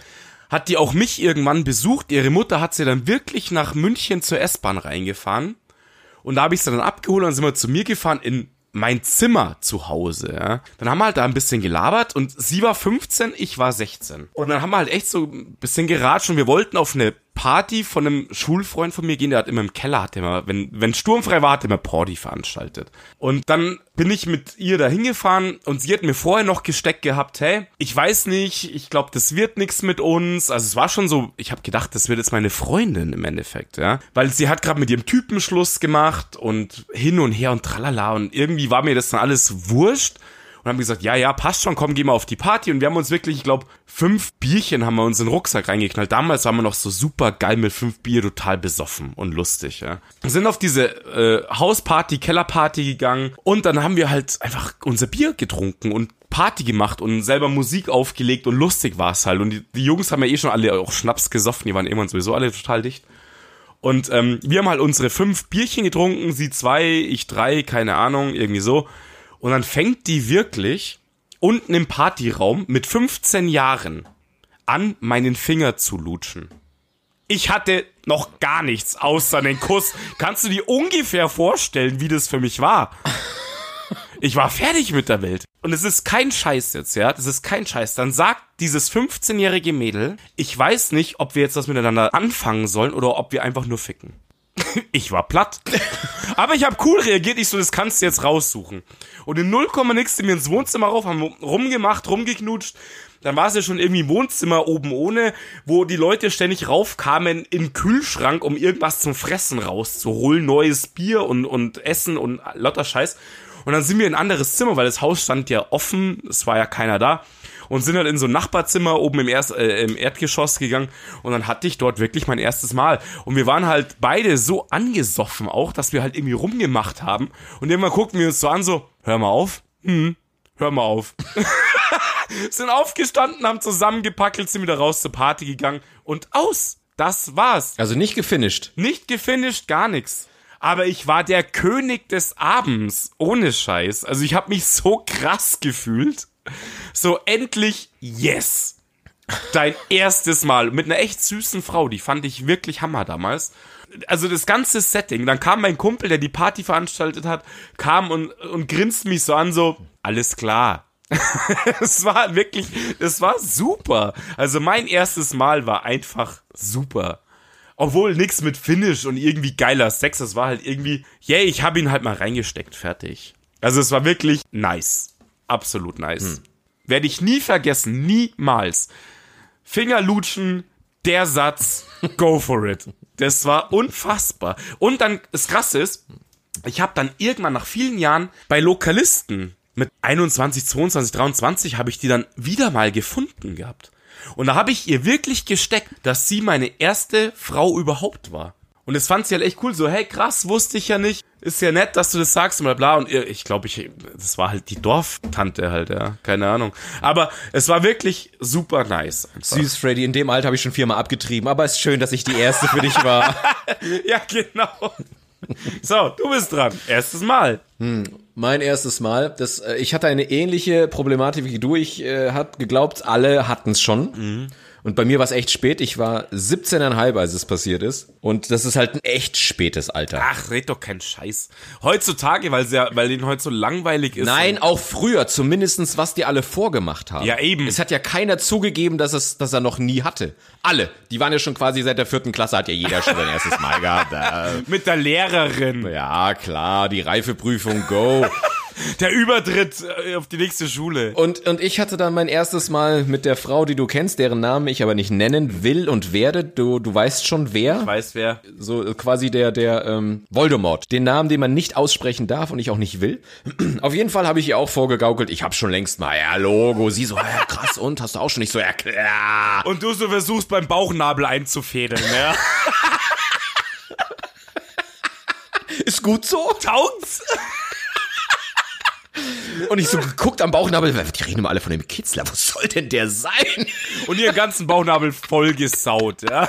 hat die auch mich irgendwann besucht. Ihre Mutter hat sie dann wirklich nach München zur S-Bahn reingefahren. Und da habe ich sie dann abgeholt und dann sind wir zu mir gefahren in mein Zimmer zu Hause, ja. Dann haben wir halt da ein bisschen gelabert und sie war 15, ich war 16. Und dann haben wir halt echt so ein bisschen geratscht und wir wollten auf eine Party von einem Schulfreund von mir gehen, der hat immer im Keller, hat immer, wenn, wenn sturmfrei war, hat er immer Party veranstaltet. Und dann bin ich mit ihr da hingefahren und sie hat mir vorher noch gesteckt gehabt, hey, ich weiß nicht, ich glaube, das wird nichts mit uns. Also es war schon so, ich habe gedacht, das wird jetzt meine Freundin im Endeffekt, ja. Weil sie hat gerade mit ihrem Typen Schluss gemacht und hin und her und tralala und irgendwie war mir das dann alles wurscht. Und haben gesagt, ja, ja, passt schon, komm, geh mal auf die Party. Und wir haben uns wirklich, ich glaube, fünf Bierchen haben wir uns in den Rucksack reingeknallt. Damals waren wir noch so super geil mit fünf Bier, total besoffen und lustig, ja. Wir sind auf diese äh, Hausparty, Kellerparty gegangen und dann haben wir halt einfach unser Bier getrunken und Party gemacht und selber Musik aufgelegt und lustig war es halt. Und die, die Jungs haben ja eh schon alle auch Schnaps gesoffen, die waren irgendwann sowieso alle total dicht. Und ähm, wir haben halt unsere fünf Bierchen getrunken, sie zwei, ich drei, keine Ahnung, irgendwie so. Und dann fängt die wirklich unten im Partyraum mit 15 Jahren an, meinen Finger zu lutschen. Ich hatte noch gar nichts außer den Kuss. Kannst du dir ungefähr vorstellen, wie das für mich war? Ich war fertig mit der Welt. Und es ist kein Scheiß jetzt, ja. Das ist kein Scheiß. Dann sagt dieses 15-jährige Mädel, ich weiß nicht, ob wir jetzt das miteinander anfangen sollen oder ob wir einfach nur ficken. Ich war platt. Aber ich habe cool reagiert. Ich so, das kannst du jetzt raussuchen. Und in 0, nix sind wir ins Wohnzimmer rauf, haben rumgemacht, rumgeknutscht. Dann war es ja schon irgendwie Wohnzimmer oben ohne, wo die Leute ständig raufkamen in den Kühlschrank, um irgendwas zum Fressen rauszuholen. Neues Bier und, und Essen und lauter Scheiß. Und dann sind wir in ein anderes Zimmer, weil das Haus stand ja offen, es war ja keiner da. Und sind dann in so ein Nachbarzimmer oben im, Erst, äh, im Erdgeschoss gegangen. Und dann hatte ich dort wirklich mein erstes Mal. Und wir waren halt beide so angesoffen auch, dass wir halt irgendwie rumgemacht haben. Und irgendwann guckten wir uns so an, so, hör mal auf. Hm, hör mal auf. sind aufgestanden, haben zusammengepackelt, sind wieder raus zur Party gegangen und aus. Das war's. Also nicht gefinisht. Nicht gefinisht, gar nichts aber ich war der König des Abends, ohne Scheiß. Also ich habe mich so krass gefühlt. So endlich, yes. Dein erstes Mal mit einer echt süßen Frau, die fand ich wirklich Hammer damals. Also das ganze Setting, dann kam mein Kumpel, der die Party veranstaltet hat, kam und, und grinst mich so an, so, alles klar, es war wirklich, es war super. Also mein erstes Mal war einfach super. Obwohl nix mit Finish und irgendwie geiler Sex, das war halt irgendwie, yay, ich hab ihn halt mal reingesteckt, fertig. Also es war wirklich nice. Absolut nice. Hm. Werde ich nie vergessen, niemals. Fingerlutschen, der Satz, go for it. Das war unfassbar. Und dann, das Krasse ist, ich habe dann irgendwann nach vielen Jahren bei Lokalisten mit 21, 22, 23 habe ich die dann wieder mal gefunden gehabt. Und da habe ich ihr wirklich gesteckt, dass sie meine erste Frau überhaupt war. Und das fand sie halt echt cool, so, hey, krass, wusste ich ja nicht. Ist ja nett, dass du das sagst und bla bla. Und ich glaube, ich, das war halt die Dorftante halt, ja. Keine Ahnung. Aber es war wirklich super nice. Einfach. Süß, Freddy, in dem Alter habe ich schon viermal abgetrieben, aber es ist schön, dass ich die erste für dich war. ja, genau. So, du bist dran. Erstes Mal. Hm, mein erstes Mal. Das, äh, ich hatte eine ähnliche Problematik wie du. Ich äh, habe geglaubt, alle hatten es schon. Mhm. Und bei mir war es echt spät. Ich war 17,5, als es passiert ist. Und das ist halt ein echt spätes Alter. Ach, red doch keinen Scheiß. Heutzutage, weil ja, weil denen heute so langweilig ist. Nein, auch früher, zumindestens was die alle vorgemacht haben. Ja, eben. Es hat ja keiner zugegeben, dass es, dass er noch nie hatte. Alle. Die waren ja schon quasi seit der vierten Klasse, hat ja jeder schon sein erstes Mal gehabt. Mit der Lehrerin. Ja, klar, die Reifeprüfung, go. Der Übertritt äh, auf die nächste Schule. Und, und ich hatte dann mein erstes Mal mit der Frau, die du kennst, deren Namen ich aber nicht nennen will und werde. Du, du weißt schon wer. Ich weiß wer. So quasi der, der ähm, Voldemort. Den Namen, den man nicht aussprechen darf und ich auch nicht will. Auf jeden Fall habe ich ihr auch vorgegaukelt, ich habe schon längst mal, ja, Logo. Sie so, ja, krass, und hast du auch schon nicht so, ja, klar. Und du so versuchst beim Bauchnabel einzufädeln, ja. Ist gut so? Taugt's? Und ich so geguckt am Bauchnabel, die reden immer alle von dem Kitzler, wo soll denn der sein? Und ihren ganzen Bauchnabel vollgesaut, ja.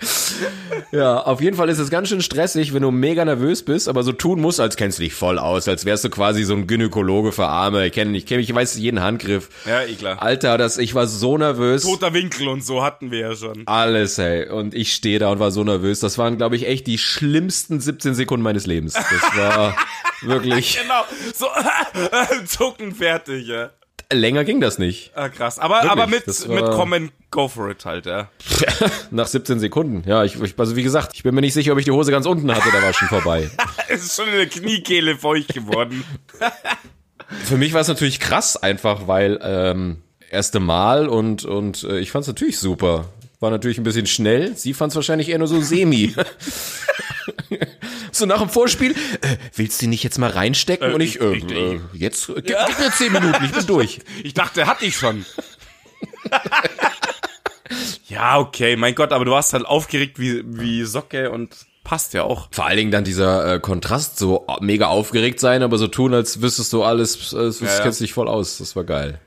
Ja, auf jeden Fall ist es ganz schön stressig, wenn du mega nervös bist, aber so tun musst, als kennst du dich voll aus, als wärst du quasi so ein Gynäkologe für Arme. Ich kenne ich kenne ich weiß jeden Handgriff. Ja, eh klar. Alter, das ich war so nervös. Toter Winkel und so hatten wir ja schon. Alles, hey, und ich stehe da und war so nervös. Das waren glaube ich echt die schlimmsten 17 Sekunden meines Lebens. Das war wirklich Genau, so zucken fertig, ja. Länger ging das nicht. Ah, krass. Aber, Wirklich, aber mit, mit Comment, go for it halt, ja. Nach 17 Sekunden. Ja, ich, ich, also wie gesagt, ich bin mir nicht sicher, ob ich die Hose ganz unten hatte, da war schon vorbei. es ist schon in der Kniekehle feucht geworden. Für mich war es natürlich krass einfach, weil ähm, erste Mal und, und äh, ich fand es natürlich super. War natürlich ein bisschen schnell. Sie fand es wahrscheinlich eher nur so semi. So nach dem Vorspiel, äh, willst du die nicht jetzt mal reinstecken? Äh, und ich, äh, ich- ich- äh, jetzt, äh, gib, gib mir zehn Minuten, ich bin durch. Ich dachte, hatte ich schon. ja, okay, mein Gott, aber du warst halt aufgeregt wie, wie Socke und passt ja auch. Vor allen Dingen dann dieser äh, Kontrast, so mega aufgeregt sein, aber so tun, als wüsstest du alles, als Ja, ja. kennst dich voll aus. Das war geil.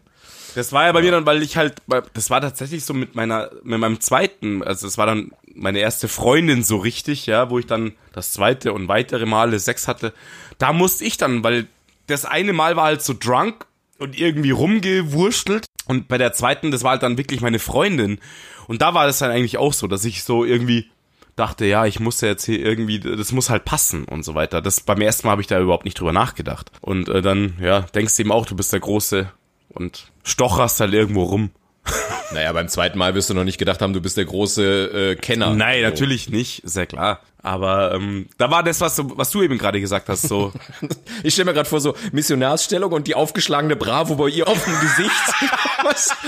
Das war ja bei mir dann, weil ich halt, das war tatsächlich so mit meiner, mit meinem zweiten, also es war dann meine erste Freundin so richtig, ja, wo ich dann das zweite und weitere Male Sex hatte. Da musste ich dann, weil das eine Mal war halt so drunk und irgendwie rumgewurstelt und bei der zweiten, das war halt dann wirklich meine Freundin. Und da war das dann eigentlich auch so, dass ich so irgendwie dachte, ja, ich muss ja jetzt hier irgendwie, das muss halt passen und so weiter. Das beim ersten Mal habe ich da überhaupt nicht drüber nachgedacht. Und äh, dann, ja, denkst du eben auch, du bist der Große und stocherst halt irgendwo rum. Naja, beim zweiten Mal wirst du noch nicht gedacht haben, du bist der große äh, Kenner. Nein, So. natürlich nicht, ist ja klar. Aber ähm, da war das, was du, was du eben gerade gesagt hast, so. Ich stelle mir gerade vor, so Missionarsstellung und die aufgeschlagene Bravo bei ihr auf dem Gesicht.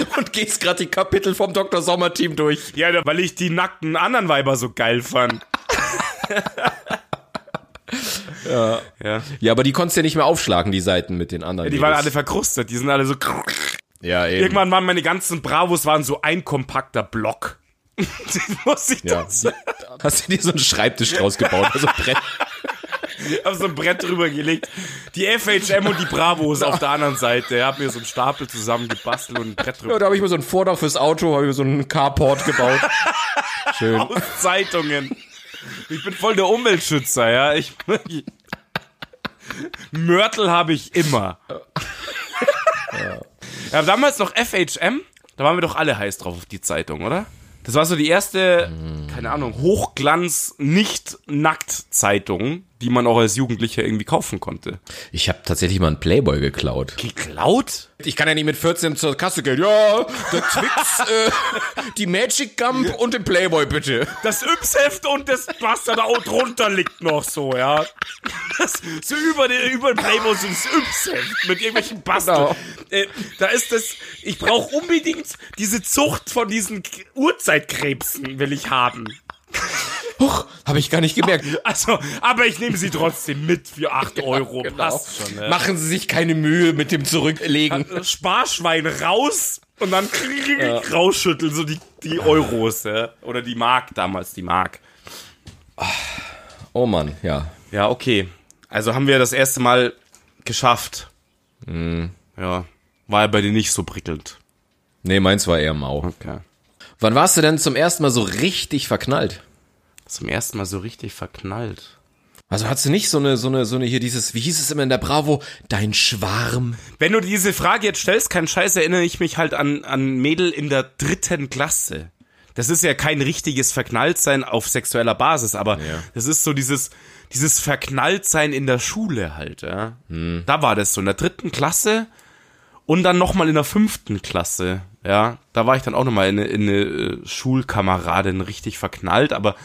Und gehst gerade die Kapitel vom Dr. Sommer-Team durch. ja, weil ich die nackten anderen Weiber so geil fand. Ja. ja. Ja, aber die konntest du ja nicht mehr aufschlagen, die Seiten mit den anderen. Die waren alle verkrustet, die sind alle so. Ja, eben. Irgendwann waren meine ganzen Bravos waren so ein kompakter Block. Das muss ich Ja. das Hast du dir so einen Schreibtisch draus gebaut? Also Brett. hab so ein Brett drüber gelegt. Die FHM und die Bravos auf der anderen Seite. Hab mir so einen Stapel zusammen gebastelt und ein Brett drüber. Ja, da habe ich mir so ein Vordach fürs Auto, habe ich mir so einen Carport gebaut. Schön. aus Zeitungen. Ich bin voll der Umweltschützer, ja. Ich, Mörtel habe ich immer. Ja. damals noch FHM, da waren wir doch alle heiß drauf auf die Zeitung, oder? Das war so die erste, keine Ahnung, Hochglanz-Nicht-Nackt-Zeitung, die man auch als Jugendlicher irgendwie kaufen konnte. Ich habe tatsächlich mal einen Playboy geklaut. Geklaut? Ich kann ja nicht mit 14 zur Kasse gehen. Ja, der Twix, äh, die Magic Gump und den Playboy bitte. Das Yps-Heft und das, was da auch drunter liegt noch so, ja. Das, so über den, über den Playboy so das Yps-Heft mit irgendwelchen Basteln. Genau. Äh, da ist das, ich brauche unbedingt diese Zucht von diesen Urzeitkrebsen will ich haben. Huch, habe ich gar nicht gemerkt. Also, aber ich nehme sie trotzdem mit für 8 Euro. Genau. Passt schon, ne? Machen Sie sich keine Mühe mit dem Zurücklegen. Sparschwein raus und dann rausschütteln, so die, die Euros, ja. Oder die Mark damals, die Mark. Oh Mann, ja. Ja, okay. Also haben wir das erste Mal geschafft. Ja. War ja bei dir nicht so prickelnd. Nee, meins war eher mau. Okay. Wann warst du denn zum ersten Mal so richtig verknallt? Zum ersten Mal so richtig verknallt. Also hast du nicht so eine, so eine, so eine hier dieses, wie hieß es immer in der Bravo, dein Schwarm? Wenn du diese Frage jetzt stellst, kein Scheiß, erinnere ich mich halt an, an Mädel in der dritten Klasse. Das ist ja kein richtiges Verknalltsein auf sexueller Basis, aber Ja. das ist so dieses, dieses Verknalltsein in der Schule halt, ja. Da war das so, in der dritten Klasse und dann nochmal in der fünften Klasse, ja. Da war ich dann auch nochmal in eine, in eine äh, Schulkameradin richtig verknallt, aber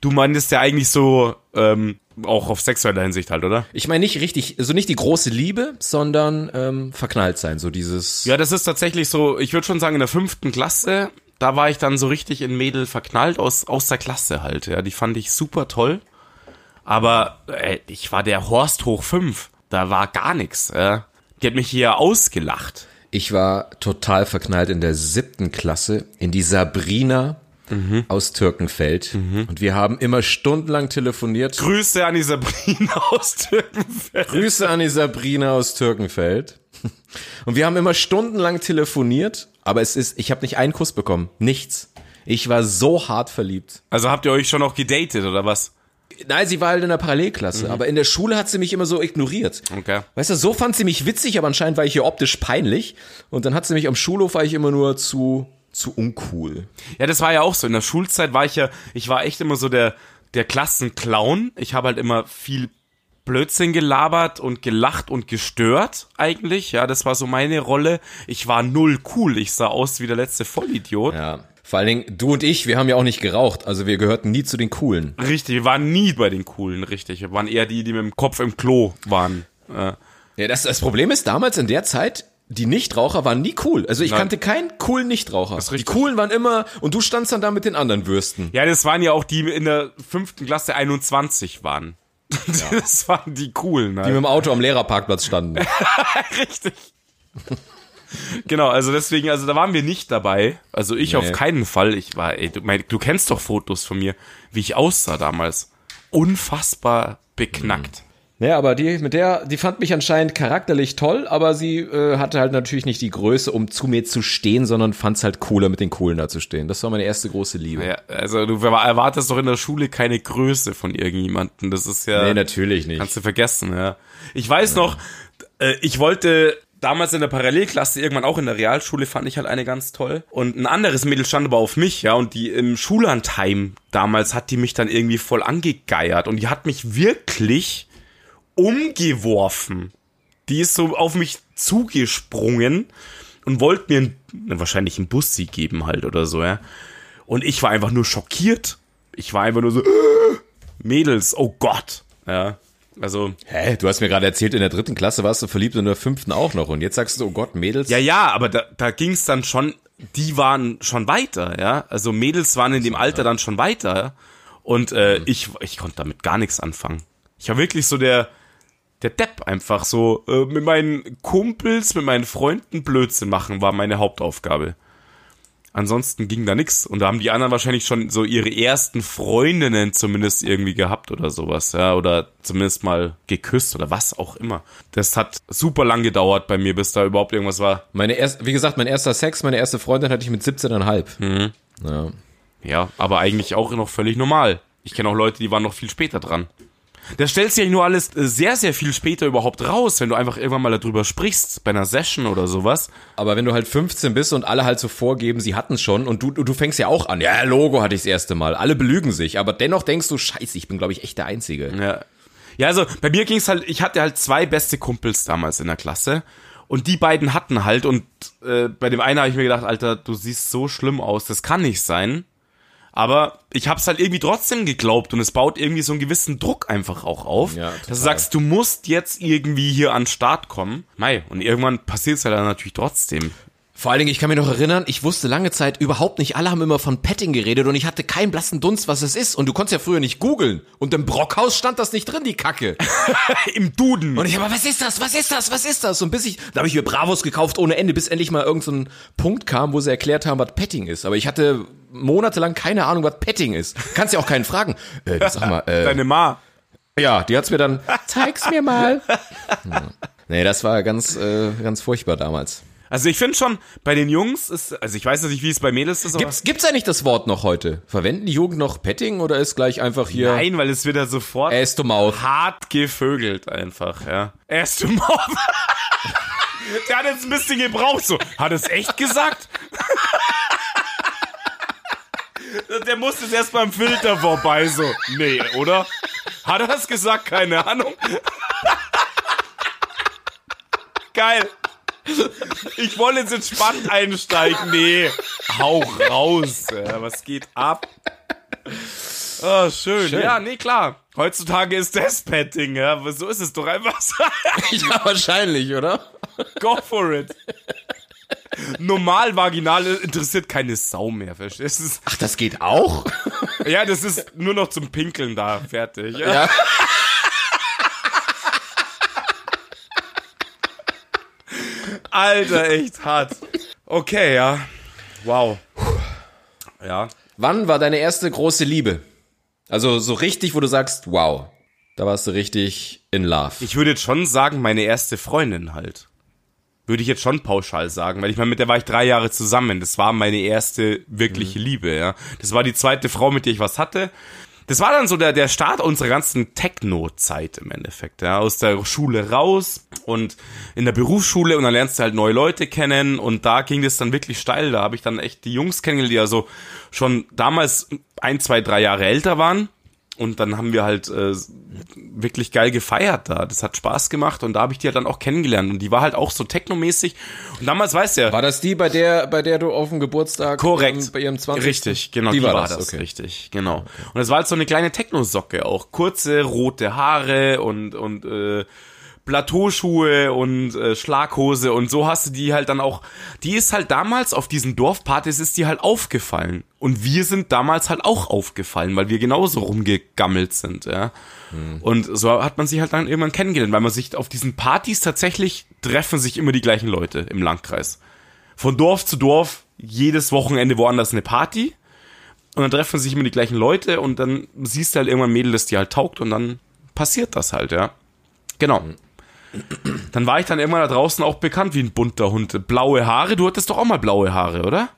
du meintest ja eigentlich so, ähm, auch auf sexueller Hinsicht halt, oder? Ich meine nicht richtig, also nicht die große Liebe, sondern ähm, verknallt sein, so dieses. Ja, das ist tatsächlich so, ich würde schon sagen, in der fünften Klasse, da war ich dann so richtig in Mädel verknallt aus, aus der Klasse halt, ja. Die fand ich super toll. Aber äh, ich war der Horst hoch fünf. Da war gar nichts. Äh. Die hat mich hier ausgelacht. Ich war total verknallt in der siebten Klasse in die Sabrina aus Türkenfeld. Und wir haben immer stundenlang telefoniert. Grüße an die Sabrina aus Türkenfeld. Grüße an die Sabrina aus Türkenfeld. Und wir haben immer stundenlang telefoniert, aber es ist, ich habe nicht einen Kuss bekommen. Nichts. Ich war so hart verliebt. Also habt ihr euch schon noch gedatet, oder was? Nein, sie war halt in der Parallelklasse, aber in der Schule hat sie mich immer so ignoriert. Okay. Weißt du, so fand sie mich witzig, aber anscheinend war ich ihr optisch peinlich. Und dann hat sie mich am Schulhof, war ich immer nur zu, zu uncool. Ja, das war ja auch so. In der Schulzeit war ich ja, ich war echt immer so der, der Klassenclown. Ich habe halt immer viel Blödsinn gelabert und gelacht und gestört eigentlich. Ja, das war so meine Rolle. Ich war null cool. Ich sah aus wie der letzte Vollidiot. Ja. Vor allen Dingen, du und ich, wir haben ja auch nicht geraucht. Also wir gehörten nie zu den Coolen. Richtig, wir waren nie bei den Coolen, richtig. Wir waren eher die, die mit dem Kopf im Klo waren. Äh, Ja, das, das Problem ist, damals in der Zeit, die Nichtraucher waren nie cool. Also ich Nein. kannte keinen coolen Nichtraucher. Die coolen waren immer, und du standst dann da mit den anderen Würsten. ja, das waren ja auch die in der fünften Klasse 21 waren. Das waren die coolen. Die Halt. mit dem Auto am Lehrerparkplatz standen. Richtig. genau, also deswegen, also da waren wir nicht dabei. Also ich Nee. auf keinen Fall. Ich war, ey, du, mein, du kennst doch Fotos von mir, wie ich aussah damals. Unfassbar beknackt. Ja, aber die mit der, die fand mich anscheinend charakterlich toll, aber sie äh, hatte halt natürlich nicht die Größe, um zu mir zu stehen, sondern fand es halt cooler, mit den Coolen da zu stehen. Das war meine erste große Liebe. Ja, also du erwartest doch in der Schule keine Größe von irgendjemandem. Das ist ja. Nee, natürlich nicht. Kannst du vergessen, ja. Ich weiß noch, äh, ich wollte damals in der Parallelklasse, irgendwann auch in der Realschule, fand ich halt eine ganz toll. Und ein anderes Mädel stand aber auf mich, ja, und die im Schullandheim damals hat die mich dann irgendwie voll angegeiert und die hat mich wirklich umgeworfen. Die ist so auf mich zugesprungen und wollte mir einen, wahrscheinlich einen Bussi geben halt oder so, ja. Und ich war einfach nur schockiert. Ich war einfach nur so, Mädels, oh Gott. Ja, also, Hä? Du hast mir gerade erzählt, in der dritten Klasse warst du verliebt und in der fünften auch noch. Und jetzt sagst du, oh Gott, Mädels. ja, ja, aber da, da ging es dann schon, die waren schon weiter, ja. Also Mädels waren in dem Alter dann schon weiter. Und äh, ich, ich konnte damit gar nichts anfangen. Ich war wirklich so der, der Depp einfach so. Äh, mit meinen Kumpels, mit meinen Freunden Blödsinn machen war meine Hauptaufgabe. Ansonsten ging da nix. Und da haben die anderen wahrscheinlich schon so ihre ersten Freundinnen zumindest irgendwie gehabt oder sowas, ja. Oder zumindest mal geküsst oder was auch immer. Das hat super lang gedauert bei mir, bis da überhaupt irgendwas war. Meine erst, wie gesagt, mein erster Sex, meine erste Freundin hatte ich mit 17,5. Mhm. Ja. Ja, aber eigentlich auch noch völlig normal. Ich kenne auch Leute, die waren noch viel später dran. Das stellt sich ja nur alles äh, sehr, sehr viel später überhaupt raus, wenn du einfach irgendwann mal darüber sprichst, bei einer Session oder sowas. Aber wenn du halt 15 bist und alle halt so vorgeben, sie hatten schon und du, du fängst ja auch an, ja, Logo hatte ich das erste Mal. Alle belügen sich, aber dennoch denkst du, scheiße, ich bin, glaube ich, echt der Einzige. Ja. Ja, also bei mir ging's halt, ich hatte halt zwei beste Kumpels damals in der Klasse. Und die beiden hatten halt, und äh, bei dem einen habe ich mir gedacht, Alter, du siehst so schlimm aus, das kann nicht sein. Aber ich hab's halt irgendwie trotzdem geglaubt und es baut irgendwie so einen gewissen Druck einfach auch auf. Ja, dass du sagst, du musst jetzt irgendwie hier an den Start kommen. Mei, und irgendwann passiert's halt dann natürlich trotzdem. Vor allen Dingen, ich kann mich noch erinnern, ich wusste lange Zeit überhaupt nicht, alle haben immer von Petting geredet und ich hatte keinen blassen Dunst, was es ist. Und du konntest ja früher nicht googeln. Und im Brockhaus stand das nicht drin, die Kacke. Im Duden. Und ich aber, was ist das? Was ist das? Was ist das? Und bis ich, da habe ich mir Bravos gekauft ohne Ende, bis endlich mal irgendein so ein Punkt kam, wo sie erklärt haben, was Petting ist. Aber ich hatte monatelang keine Ahnung, was Petting ist. Kannst ja auch keinen fragen. Äh, sag mal, äh, Deine Ma. ja, die hat's mir dann, zeig's mir mal. Ja. Nee, das war ganz, äh, ganz furchtbar damals. Also ich finde schon, bei den Jungs ist, also ich weiß nicht, wie es bei Mädels ist, aber Gibt's, gibt's eigentlich das Wort noch heute? Verwenden die Jugend noch Petting oder ist gleich einfach hier nein, weil es wird ja sofort Ass to Mouth? hart gevögelt einfach, ja. Erst im Mouth. Der hat jetzt ein bisschen gebraucht, so. Hat es echt gesagt? Der musste jetzt erst beim Filter vorbei, so. Nee, oder? Hat er es gesagt? Keine Ahnung. Geil. Ich wollte jetzt entspannt einsteigen. Nee, hau raus. Ja, was geht ab? Oh, schön. Schön. Ja, nee, klar. Heutzutage ist das Petting, ja. Aber so ist es doch einfach. Ja, wahrscheinlich, oder? Go for it. Normal vaginal interessiert keine Sau mehr, verstehst du? Ach, das geht auch? Ja, das ist nur noch zum Pinkeln da, fertig. Ja. Ja. Alter, echt hart. Okay, ja. Wow. Ja. Wann war deine erste große Liebe? Also so richtig, wo du sagst, wow, da warst du richtig in love. Ich würde jetzt schon sagen, meine erste Freundin halt. Würde ich jetzt schon pauschal sagen, weil ich meine, mit der war ich drei Jahre zusammen. Das war meine erste wirkliche Liebe, ja. Das war die zweite Frau, mit der ich was hatte. Das war dann so der, der Start unserer ganzen Techno-Zeit im Endeffekt, ja. Aus der Schule raus und in der Berufsschule und dann lernst du halt neue Leute kennen und da ging das dann wirklich steil. Da habe ich dann echt die Jungs kennengelernt, die also schon damals ein, zwei, drei Jahre älter waren. Und dann haben wir halt äh, wirklich geil gefeiert da. Das hat Spaß gemacht und da habe ich die halt dann auch kennengelernt. Und die war halt auch so technomäßig. Und damals weißt du ja. War das die, bei der, bei der du auf dem Geburtstag Korrekt. ähm, bei ihrem 20. Richtig, genau, die, die, war, war, das, das, okay. richtig, genau. Und es war halt so eine kleine Techno-Socke auch. Kurze, rote Haare und, und äh, Plateauschuhe und äh, Schlaghose und so hast du die halt dann auch, die ist halt damals auf diesen Dorfpartys ist die halt aufgefallen. Und wir sind damals halt auch aufgefallen, weil wir genauso rumgegammelt sind, ja. Und so hat man sich halt dann irgendwann kennengelernt, weil man sich auf diesen Partys tatsächlich treffen sich immer die gleichen Leute im Landkreis. Von Dorf zu Dorf, jedes Wochenende woanders eine Party. Und dann treffen sich immer die gleichen Leute und dann siehst du halt irgendwann ein Mädel, das dir halt taugt und dann passiert das halt, ja. Genau. Dann war ich dann irgendwann da draußen auch bekannt wie ein bunter Hund. Blaue Haare, du hattest doch auch mal blaue Haare, oder?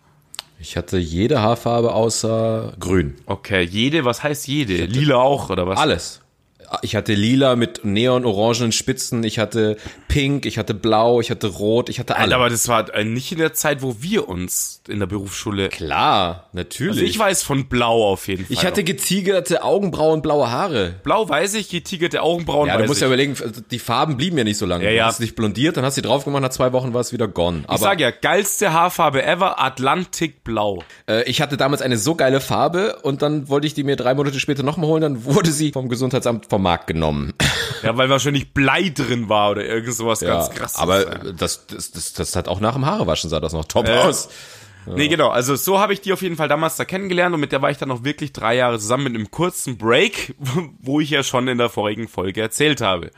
Ich hatte jede Haarfarbe außer grün. Okay, jede, was heißt jede? Lila auch, oder was? Alles. Ich hatte lila mit neon-orangenen Spitzen, ich hatte pink, ich hatte blau, ich hatte rot, ich hatte alle. Alter, aber das war äh, nicht in der Zeit, wo wir uns in der Berufsschule. Klar, natürlich. Also ich weiß von Blau auf jeden Fall. ich hatte getigerte Augenbrauen, blaue Haare. Blau weiß ich, getigerte Augenbrauen Ja, du musst ich. ja überlegen, die Farben blieben ja nicht so lange. Ja, ja. Du hast dich blondiert, dann hast du die drauf gemacht, nach zwei Wochen war es wieder gone. ich Aber sag ja, geilste Haarfarbe ever, Atlantik Blau. äh, ich hatte damals eine so geile Farbe und dann wollte ich die mir drei Monate später nochmal holen, dann wurde sie vom Gesundheitsamt vom Markt genommen. Ja, weil wahrscheinlich Blei drin war oder irgend sowas Ja, ganz krasses. aber ja. das, das, das, das hat auch nach dem Haarewaschen sah das noch top Ja. aus. Nee, genau. Also so habe ich die auf jeden Fall damals da kennengelernt und mit der war ich dann noch wirklich drei Jahre zusammen mit einem kurzen Break, wo ich ja schon in der vorigen Folge erzählt habe.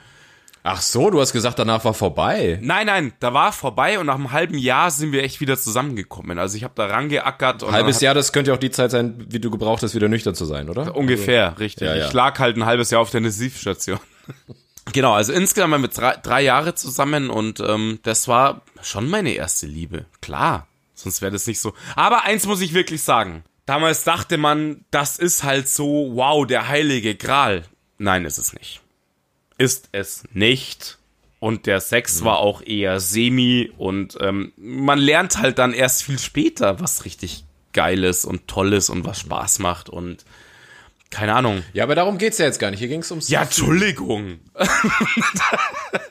Ach so, du hast gesagt, danach war vorbei. Nein, nein, da war vorbei und nach einem halben Jahr sind wir echt wieder zusammengekommen. Also ich habe da rangeackert und Halbes Jahr, das könnte ja auch die Zeit sein, wie du gebraucht hast, wieder nüchtern zu sein, oder? ungefähr, richtig. Ja, ja. Ich lag halt ein halbes Jahr auf der Intensivstation. genau, also insgesamt waren wir drei, drei Jahre zusammen und ähm, das war schon meine erste Liebe. Klar, sonst wäre das nicht so. Aber eins muss ich wirklich sagen. Damals dachte man, das ist halt so, wow, der heilige Gral. Nein, ist es nicht. Ist es nicht. Und der Sex war auch eher semi und ähm, man lernt halt dann erst viel später, was richtig geiles und tolles und was Spaß macht und keine Ahnung. Ja, aber darum geht's ja jetzt gar nicht. Hier ging's ums. Ja, Entschuldigung.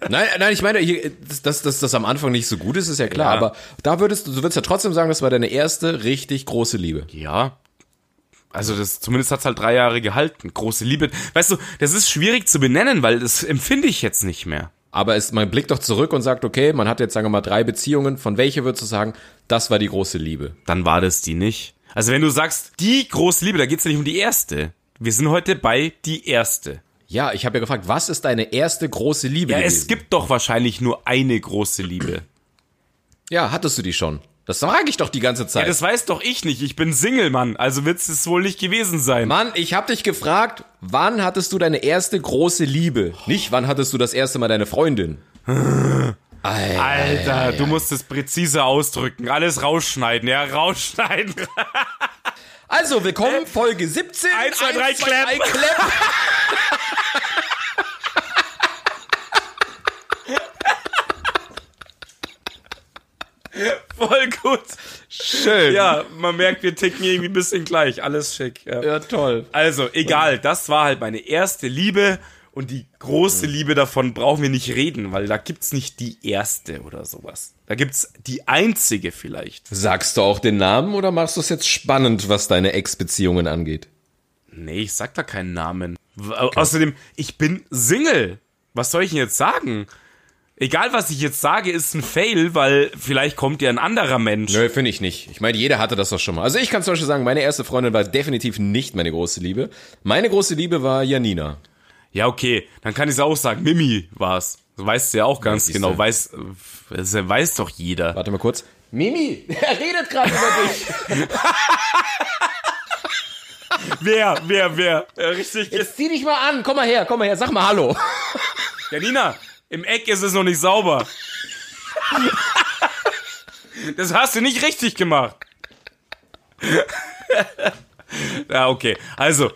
Nein, nein, ich meine, hier, dass, dass, dass das am Anfang nicht so gut ist, ist ja klar. Ja. Aber da würdest du, du würdest ja trotzdem sagen, das war deine erste richtig große Liebe. Ja. Also das zumindest hat's halt drei Jahre gehalten. Große Liebe. Weißt du, das ist schwierig zu benennen, weil das empfinde ich jetzt nicht mehr. Aber es, man blickt doch zurück und sagt, okay, man hat jetzt, sagen wir mal, drei Beziehungen. Von welcher würdest du sagen, das war die große Liebe? Dann war das die nicht. Also wenn du sagst, die große Liebe, da geht's ja nicht um die erste. Wir sind heute bei die erste. Ja, ich habe ja gefragt, was ist deine erste große Liebe Ja, gewesen? es gibt doch wahrscheinlich nur eine große Liebe. Ja, hattest du die schon? Das sage ich doch die ganze Zeit. Ja, das weiß doch ich nicht. Ich bin Single, Mann. Also wird's es wohl nicht gewesen sein. Mann, ich habe dich gefragt, wann hattest du deine erste große Liebe? Nicht, wann hattest du das erste Mal deine Freundin? Alter. Alter, du musst es präzise ausdrücken. Alles rausschneiden, ja, rausschneiden. Also, willkommen, Folge 17. Eins, zwei, drei, Klepp. Klepp. Voll gut. Schön. Ja, man merkt, wir ticken irgendwie ein bisschen gleich. Alles schick. Ja. Ja, toll. Also, egal, das war halt meine erste Liebe und die große Liebe davon brauchen wir nicht reden, weil da gibt's nicht die erste oder sowas. Da gibt's die einzige vielleicht. Sagst du auch den Namen oder machst du es jetzt spannend, was deine Ex-Beziehungen angeht? Nee, ich sag da keinen Namen. W- Außerdem, ich bin Single. Was soll ich denn jetzt sagen? Egal, was ich jetzt sage, ist ein Fail, weil vielleicht kommt ja ein anderer Mensch. Nö, finde ich nicht. Ich meine, jeder hatte das doch schon mal. Also ich kann zum Beispiel sagen, meine erste Freundin war definitiv nicht meine große Liebe. Meine große Liebe war Janina. Ja, okay, dann kann ich es auch sagen. Mimi war's. Das weißt du ja auch ganz genau. Weiß, das weiß doch jeder. Warte mal kurz. Mimi, er redet gerade über dich. Wer, wer, wer? Ja, richtig. Jetzt zieh dich mal an. Komm mal her, komm mal her. Sag mal Hallo. Janina, im Eck ist es noch nicht sauber. Das hast du nicht richtig gemacht. ja, okay. Also,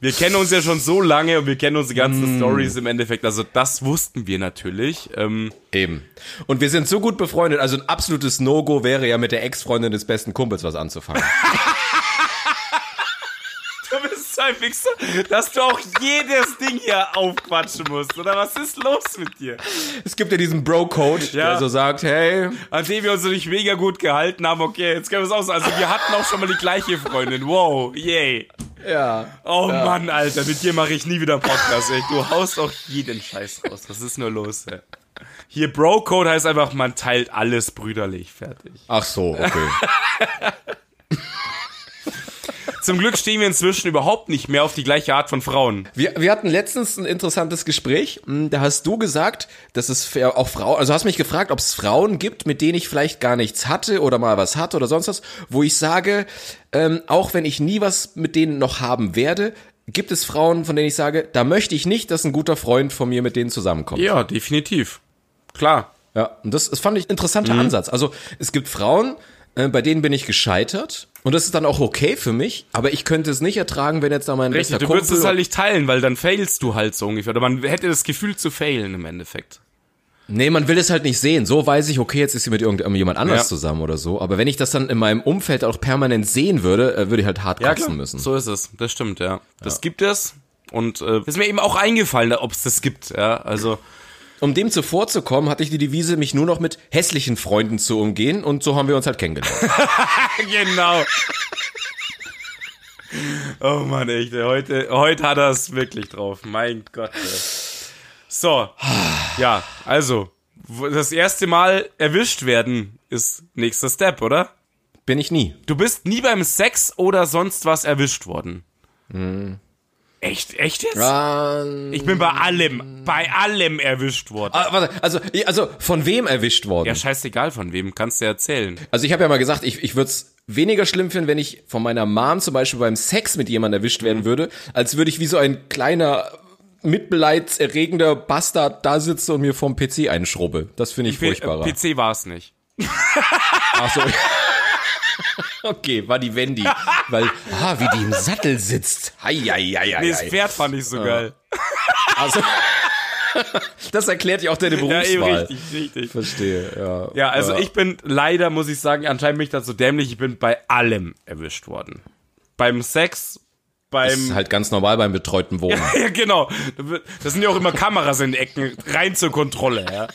wir kennen uns ja schon so lange und wir kennen unsere ganzen Stories im Endeffekt. Also, das wussten wir natürlich. Ähm, Eben. Und wir sind so gut befreundet, also ein absolutes No-Go wäre ja mit der Ex-Freundin des besten Kumpels was anzufangen. ein Wichser, dass du auch jedes Ding hier aufquatschen musst. Oder was ist los mit dir? es gibt ja diesen Bro-Code, Ja. der so sagt, hey, Nachdem wir uns nicht mega gut gehalten haben, okay, jetzt können wir es auch sagen. Also, wir hatten auch schon mal die gleiche Freundin. Wow, yay. Ja. Oh Mann, Alter, mit dir mache ich nie wieder Podcast, ey. Du haust auch jeden Scheiß raus. Was ist nur los, ey? Hier Bro-Code heißt einfach, man teilt alles brüderlich. Fertig. Ach so, okay. Zum Glück stehen wir inzwischen überhaupt nicht mehr auf die gleiche Art von Frauen. Wir, wir hatten letztens ein interessantes Gespräch. Hm, Da hast du gesagt, dass es auch Frauen, also hast mich gefragt, ob es Frauen gibt, mit denen ich vielleicht gar nichts hatte oder mal was hatte oder sonst was, wo ich sage, ähm, auch wenn ich nie was mit denen noch haben werde, gibt es Frauen, von denen ich sage, da möchte ich nicht, dass ein guter Freund von mir mit denen zusammenkommt. Ja, definitiv. Klar. Ja, und das, das fand ich ein interessanter Ansatz. Also es gibt Frauen, äh, bei denen bin ich gescheitert und das ist dann auch okay für mich, aber ich könnte es nicht ertragen, wenn jetzt da mein Richtig, bester du würdest Kumpel es halt nicht teilen, weil dann failst du halt so ungefähr. Oder man hätte das Gefühl zu failen im Endeffekt. Nee, man will es halt nicht sehen. So weiß ich, okay, jetzt ist sie mit irgendjemand anders Ja. zusammen oder so. Aber wenn ich das dann in meinem Umfeld auch permanent sehen würde, äh, würde ich halt hart kotzen müssen. So ist es. Das stimmt, ja. Das gibt es. Und äh, ist mir eben auch eingefallen, ob es das gibt, ja. Also, Um dem zuvorzukommen, hatte ich die Devise, mich nur noch mit hässlichen Freunden zu umgehen und so haben wir uns halt kennengelernt. genau. Oh Mann, echt, heute, heute hat er es wirklich drauf. Mein Gott. Ey. So, ja, also, das erste Mal erwischt werden ist nächster Step, oder? Bin ich nie. Du bist nie beim Sex oder sonst was erwischt worden. Echt, echt jetzt? Ähm, Ich bin bei allem, bei allem erwischt worden. ah, warte, also, also von wem erwischt worden? Ja, scheißegal von wem, kannst du erzählen. Also ich habe ja mal gesagt, ich, ich würde es weniger schlimm finden, wenn ich von meiner Mom zum Beispiel beim Sex mit jemandem erwischt werden würde, als würde ich wie so ein kleiner mitbeleidserregender Bastard da sitzen und mir vom PC einschrubbe. Das finde ich furchtbarer. PC war es nicht. Ach so. Okay, war die Wendy. Weil, ah, wie die im Sattel sitzt. Hei, hei, hei, hei, Nee, das. Pferd fand ich so geil. Also, das erklärt ja auch deine Ja, eben Berufswahl. richtig, richtig. Verstehe, ja. Ja, also ich bin leider, muss ich sagen, anscheinend bin ich da so dämlich, ich bin bei allem erwischt worden. Beim Sex, Das beim... ist halt ganz normal beim betreuten Wohnen. ja, genau. Das sind ja auch immer Kameras in den Ecken, rein zur Kontrolle, ja.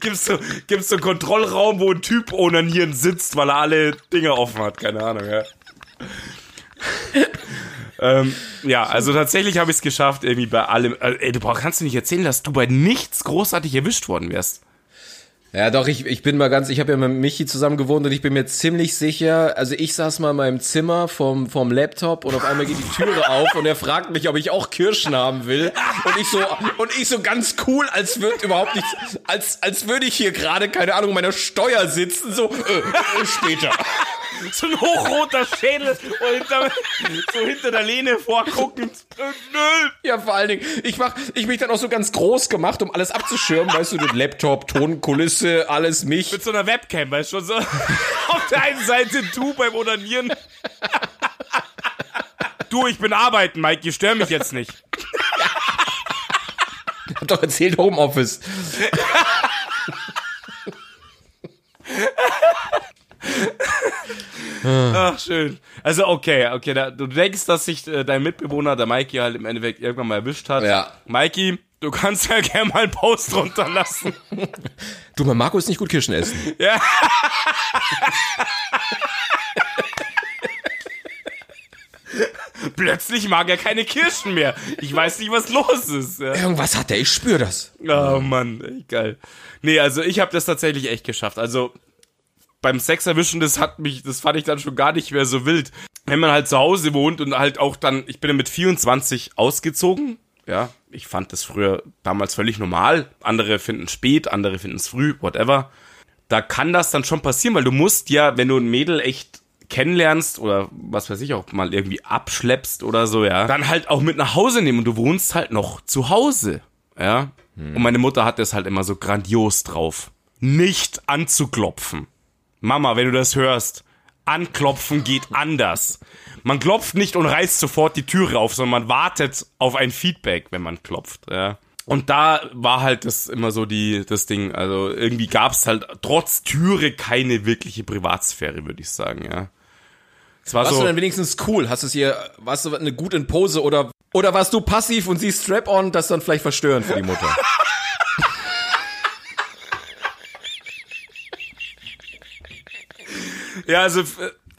Gibt's so, gibt's so einen Kontrollraum, wo ein Typ onanieren sitzt, weil er alle Dinge offen hat, keine Ahnung, ja. ähm, ja, also tatsächlich habe ich es geschafft, irgendwie bei allem. Äh, ey, du brauch- kannst du nicht erzählen, dass du bei nichts großartig erwischt worden wärst. Ja, doch, ich, ich bin mal ganz, ich habe ja mit Michi zusammen gewohnt und ich bin mir ziemlich sicher, also ich saß mal in meinem Zimmer vom, vom Laptop und auf einmal geht die Türe auf und er fragt mich, ob ich auch Kirschen haben will. Und ich so, und ich so ganz cool, als würde überhaupt nichts, als, als würde ich hier gerade, keine Ahnung, meiner Steuer sitzen, so, äh, äh, später. So ein hochroter Schädel und hinter, so hinter der Lehne vorguckend. Nö. Ja, vor allen Dingen, ich mach, ich mich dann auch so ganz groß gemacht, um alles abzuschirmen, weißt du, den Laptop, Tonkulisse, alles mich. Mit so einer Webcam, weißt du, schon so auf der einen Seite du beim Onanieren. Du, ich bin arbeiten, Mike, stör mich jetzt nicht. Hab doch erzählt Homeoffice. Ach, schön. Also, okay, okay, da, du denkst, dass sich äh, dein Mitbewohner, der Mikey, halt im Endeffekt irgendwann mal erwischt hat. Ja. Mikey, du kannst ja gerne mal einen Post runterlassen. Du, mein Marco ist nicht gut Kirschen essen. Ja. Plötzlich mag er keine Kirschen mehr. Ich weiß nicht, was los ist. Ja. Irgendwas hat er, ich spür das. Oh Mann, geil. Nee, also ich habe das tatsächlich echt geschafft. Also beim Sex erwischen, das hat mich, das fand ich dann schon gar nicht mehr so wild. Wenn man halt zu Hause wohnt und halt auch dann, ich bin ja mit 24 ausgezogen. Ja, ich fand das früher damals völlig normal. Andere finden es spät, andere finden es früh, whatever. Da kann das dann schon passieren, weil du musst ja, wenn du ein Mädel echt kennenlernst oder was weiß ich auch mal irgendwie abschleppst oder so, ja, dann halt auch mit nach Hause nehmen und du wohnst halt noch zu Hause, ja. Und meine Mutter hat das halt immer so grandios drauf. Nicht anzuklopfen. Mama, wenn du das hörst, anklopfen geht anders. Man klopft nicht und reißt sofort die Türe auf, sondern man wartet auf ein Feedback, wenn man klopft, ja. Und da war halt das immer so die, das Ding. Also irgendwie gab's halt trotz Türe keine wirkliche Privatsphäre, würde ich sagen, ja. Es war Warst so. du dann wenigstens cool? Hast du es hier, warst du eine gut in Pose oder, oder warst du passiv und sie Strap-on, das dann vielleicht verstörend für die Mutter? Ja, also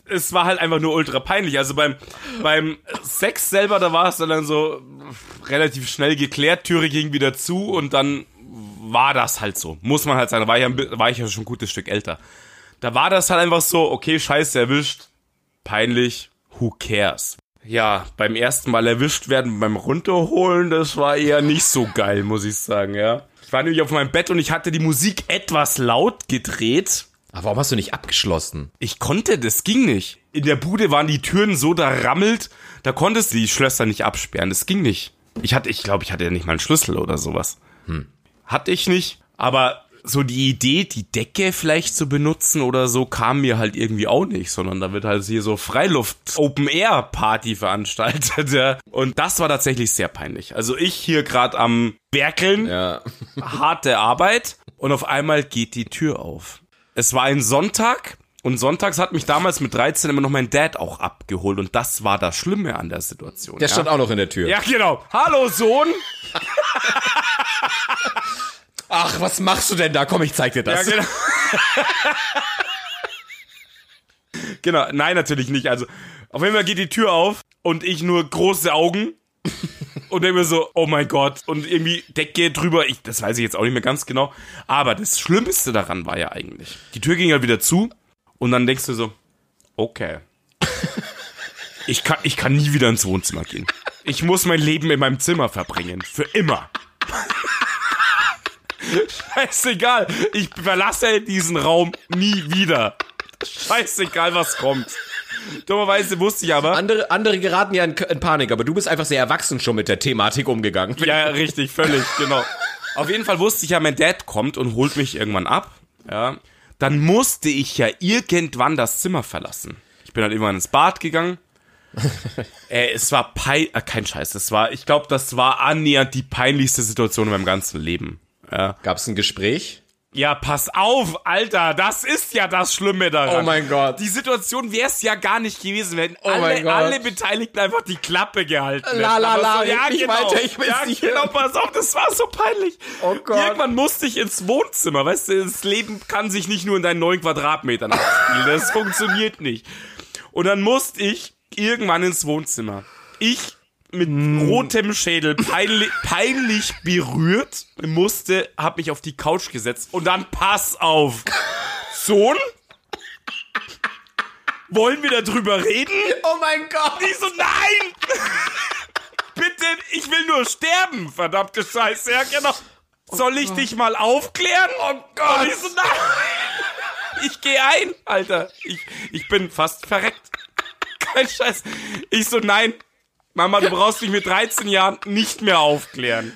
es war halt einfach nur ultra peinlich. Also beim, beim Sex selber, da war es dann so relativ schnell geklärt, Türe ging wieder zu und dann war das halt so. Muss man halt sagen, war ich ja, war ich ja schon ein gutes Stück älter. Da war das halt einfach so, okay, scheiße, erwischt, peinlich, who cares? Ja, beim ersten Mal erwischt werden beim Runterholen, das war eher nicht so geil, muss ich sagen, ja. Ich war nämlich auf meinem Bett und ich hatte die Musik etwas laut gedreht. Aber warum hast du nicht abgeschlossen? Ich konnte, das ging nicht. In der Bude waren die Türen so da rammelt, da konntest du die Schlösser nicht absperren. Das ging nicht. Ich hatte, ich glaube, ich hatte ja nicht mal einen Schlüssel oder sowas. Hm. Hatte ich nicht. Aber so die Idee, die Decke vielleicht zu benutzen oder so, kam mir halt irgendwie auch nicht, sondern da wird halt hier so Freiluft-Open-Air-Party veranstaltet. Ja. Und das war tatsächlich sehr peinlich. Also ich hier gerade am Werkeln, Ja. harte Arbeit und auf einmal geht die Tür auf. Es war ein Sonntag und sonntags hat mich damals mit 13 immer noch mein Dad auch abgeholt und das war das Schlimme an der Situation. Der ja. stand auch noch in der Tür. ja, genau. Hallo Sohn. Ach, was machst du denn da? Komm, ich zeig dir das. Ja, genau. genau, nein, natürlich nicht. Also, auf jeden Fall geht die Tür auf und ich nur große Augen und denke mir so, oh mein Gott. Und irgendwie Decke drüber, ich, das weiß ich jetzt auch nicht mehr ganz genau. Aber das Schlimmste daran war ja eigentlich, die Tür ging ja wieder zu und dann denkst du so, okay. Ich kann, ich kann nie wieder ins Wohnzimmer gehen. Ich muss mein Leben in meinem Zimmer verbringen. Für immer. Scheißegal. Ich verlasse diesen Raum nie wieder. Scheißegal, was kommt. Dummerweise wusste ich aber. Andere, andere geraten ja in, in Panik, aber du bist einfach sehr erwachsen schon mit der Thematik umgegangen. Ja, ja, richtig, völlig, genau. Auf jeden Fall wusste ich ja, mein Dad kommt und holt mich irgendwann ab. Ja. Dann musste ich ja irgendwann das Zimmer verlassen. Ich bin dann irgendwann ins Bad gegangen. äh, es war pein äh, kein Scheiß, es war, ich glaube, das war annähernd die peinlichste Situation in meinem ganzen Leben. Ja. Gab's ein Gespräch? Ja, pass auf, Alter, das ist ja das Schlimme daran. Oh mein Gott. Die Situation wäre es ja gar nicht gewesen, wenn alle, mein Gott. alle Beteiligten einfach die Klappe gehalten hätten. La, la, la, so, ja, nicht genau. weiter, ich will's ja, nicht genau, hören. pass auf, das war so peinlich. Oh Gott. Irgendwann musste ich ins Wohnzimmer, weißt du, das Leben kann sich nicht nur in deinen neun Quadratmetern abspielen, das funktioniert nicht. Und dann musste ich irgendwann ins Wohnzimmer. Ich mit Hm. rotem Schädel peinlich, peinlich berührt musste, hab mich auf die Couch gesetzt und dann pass auf. Sohn? Wollen wir darüber reden? Oh mein Gott! Ich so, nein! Bitte, ich will nur sterben, verdammte Scheiße. Ja, genau. Soll ich dich mal aufklären? Oh Gott. Und ich so, nein! Ich gehe ein, Alter. Ich, ich bin fast verreckt. Kein Scheiß. Ich so, nein. Mama, du brauchst mich mit 13 Jahren nicht mehr aufklären.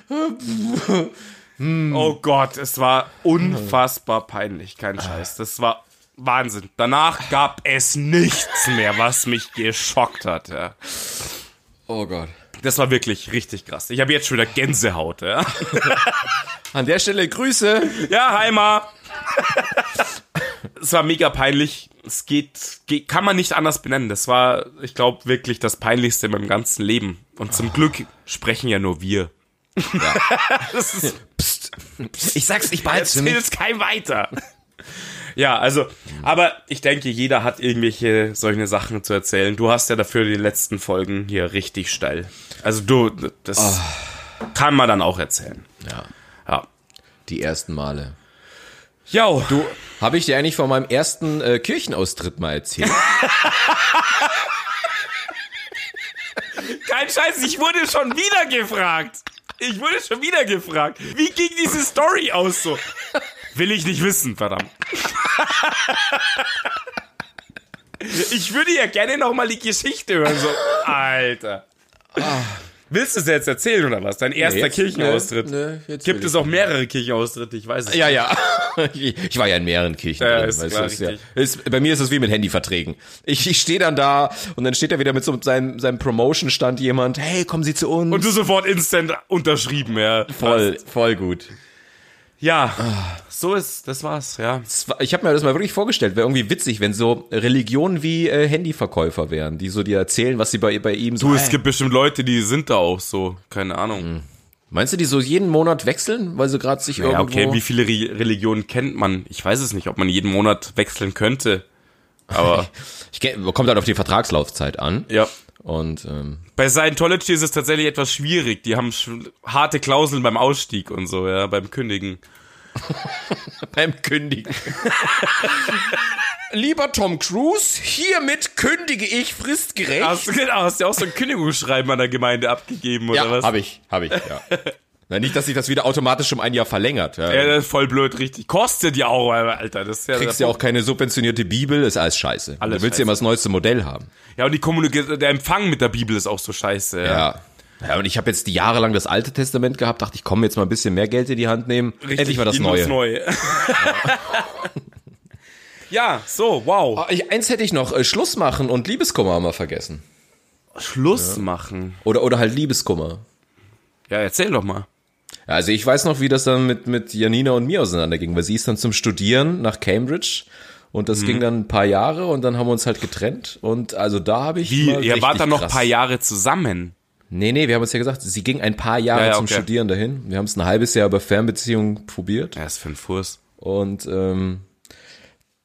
Oh Gott, es war unfassbar peinlich. Kein Scheiß. Das war Wahnsinn. Danach gab es nichts mehr, was mich geschockt hat. Ja. Oh Gott. Das war wirklich richtig krass. Ich habe jetzt schon wieder Gänsehaut. Ja, An der Stelle Grüße. ja Heimer. Es war mega peinlich. Es geht, geht, kann man nicht anders benennen. Das war, ich glaube, wirklich das Peinlichste in meinem ganzen Leben. Und zum Glück sprechen ja nur wir. das ist, Ich sag's, ich behalte es kein weiter. Ja, also, aber ich denke, jeder hat irgendwelche solche Sachen zu erzählen. Du hast ja dafür die letzten Folgen hier richtig steil. Also du, das kann man dann auch erzählen. Ja. Ja. Die ersten Male. Ja, Du, habe ich dir eigentlich von meinem ersten äh, Kirchenaustritt mal erzählt? kein Scheiß, ich wurde schon wieder gefragt. Ich wurde schon wieder gefragt. Wie ging diese Story aus so? Will ich nicht wissen, verdammt. Ich würde ja gerne noch mal die Geschichte hören, so. Alter. Willst du es jetzt erzählen oder was? Dein erster jetzt- Kirchenaustritt? jetzt will Gibt es auch mehrere Kirchenaustritte? Ich weiß es ja, ja. Ich war ja in mehreren Kirchen Ja, drin. ist weißt klar, ist ja, ist, bei mir ist es wie mit Handyverträgen. Ich, ich stehe dann da und dann steht da wieder mit so seinem, seinem Promotion-Stand jemand, hey, kommen Sie zu uns. Und du sofort instant unterschrieben, ja. voll, voll gut. Ja, so ist, das war's, ja. Ich habe mir das mal wirklich vorgestellt, wäre irgendwie witzig, wenn so Religionen wie äh, Handyverkäufer wären, die so dir erzählen, was sie bei, bei ihm so. Du, es gibt bestimmt Leute, die sind da auch so, keine Ahnung. Meinst du, die so jeden Monat wechseln, weil sie gerade sich Ja, irgendwo... okay, wie viele Re Religionen kennt man? Ich weiß es nicht, ob man jeden Monat wechseln könnte. Aber Ich kenn, kommt halt auf die Vertragslaufzeit an. ja. Und ähm, Bei Scientology ist es tatsächlich etwas schwierig. Die haben harte Klauseln beim Ausstieg und so, ja, beim Kündigen. beim Kündigen. Lieber Tom Cruise, hiermit kündige ich fristgerecht. Hast du, genau, hast du auch so ein Kündigungsschreiben an der Gemeinde abgegeben, oder ja, was? habe ich, habe ich, ja. Na, nicht, dass sich das wieder automatisch um ein Jahr verlängert. Ja. Ja, das ist voll blöd, richtig. Kostet ja auch, Alter. Das ist ja, kriegst ja auch keine subventionierte Bibel, ist alles scheiße. Alles du willst ja scheiße. immer das neueste Modell haben. Ja, und die Kommunikation, der Empfang mit der Bibel ist auch so scheiße. Ja. Ja. Ja, und ich habe jetzt die jahrelang das Alte Testament gehabt, dachte ich, komm jetzt mal ein bisschen mehr Geld in die Hand nehmen. Richtig, Endlich war das Neue. Neue. ja, so, wow. Ah, ich, eins hätte ich noch, äh, Schluss machen und Liebeskummer haben wir vergessen. Schluss machen. Oder, oder halt Liebeskummer. Ja, erzähl doch mal. Also ich weiß noch, wie das dann mit, mit Janina und mir auseinanderging, weil sie ist dann zum Studieren nach Cambridge und Mhm. das ging dann ein paar Jahre und dann haben wir uns halt getrennt und also da habe ich Wie, ihr wart dann noch ein paar Jahre zusammen. Nee, nee, wir haben uns ja gesagt, sie ging ein paar Jahre Ja, ja, zum okay. Studieren dahin. Wir haben es ein halbes Jahr über Fernbeziehung probiert Ja, ist für ein Fuß. und ähm,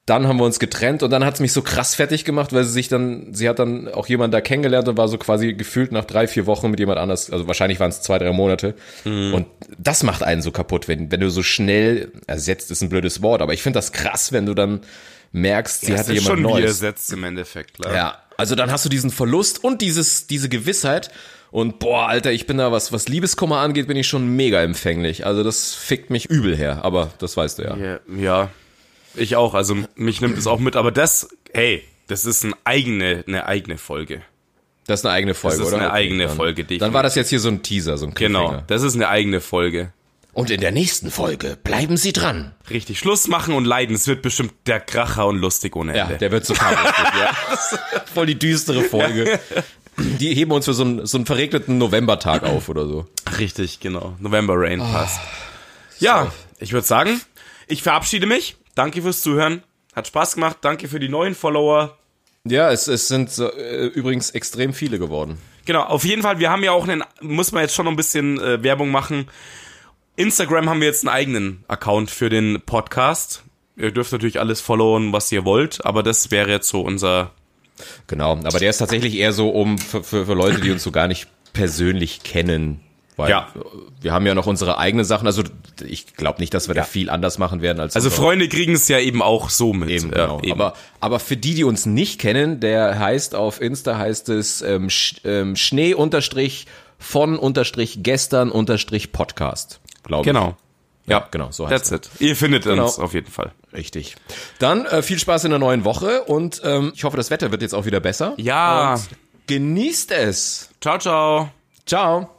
dann haben wir uns getrennt und dann hat es mich so krass fertig gemacht, weil sie sich dann, sie hat dann auch jemanden da kennengelernt und war so quasi gefühlt nach drei, vier Wochen mit jemand anders, also wahrscheinlich waren es zwei, drei Monate. Mhm. Und das macht einen so kaputt, wenn, wenn du so schnell, ersetzt ist ein blödes Wort, aber ich finde das krass, wenn du dann merkst, sie Das hatte jemand schon wie Neues. ersetzt im Endeffekt, klar. Ja, also dann hast du diesen Verlust und dieses, diese Gewissheit. Und boah, Alter, ich bin da, was, was Liebeskummer angeht, bin ich schon mega empfänglich. Also das fickt mich übel her, aber das weißt du ja. Ja, ja, ich auch. Also mich nimmt es auch mit. Aber das, hey, das ist eine eigene, eine eigene Folge. Das ist eine eigene Folge, Das ist oder? eine eigene dann, Folge, definitiv. Dann war das jetzt hier so ein Teaser, so ein Genau, Cliffhanger. das ist eine eigene Folge. Und in der nächsten Folge bleiben Sie dran. Richtig, Schluss machen und leiden. Es wird bestimmt der Kracher und lustig ohne Ja, Ende. der wird so lustig, ja. Voll die düstere Folge. Die heben uns für so einen, so einen verregneten Novembertag auf oder so. Richtig, genau. November Rain Ah, passt. Ja, ich würde sagen, ich verabschiede mich. Danke fürs Zuhören. Hat Spaß gemacht. Danke für die neuen Follower. Ja, es, es sind äh, übrigens extrem viele geworden. Genau, auf jeden Fall, wir haben ja auch einen, muss man jetzt schon noch ein bisschen äh, Werbung machen. Instagram haben wir jetzt einen eigenen Account für den Podcast. Ihr dürft natürlich alles followen, was ihr wollt, aber das wäre jetzt so unser. Genau, aber der ist tatsächlich eher so um für, für, für Leute, die uns so gar nicht persönlich kennen. Weil Ja. wir haben ja noch unsere eigenen Sachen. Also ich glaube nicht, dass wir Ja. da viel anders machen werden als Also Freunde kriegen es ja eben auch so mit. Eben, genau. Aber, aber für die, die uns nicht kennen, der heißt auf Insta heißt es ähm, Sch, ähm, Schnee unterstrich von unterstrich gestern unterstrich Podcast, glaube ich. genau. Ja, genau, so heißt That's it. Ihr findet Genau. uns auf jeden Fall. Richtig. Dann äh, viel Spaß in der neuen Woche und ähm, ich hoffe, das Wetter wird jetzt auch wieder besser. Ja. Und genießt es. Ciao, ciao. Ciao.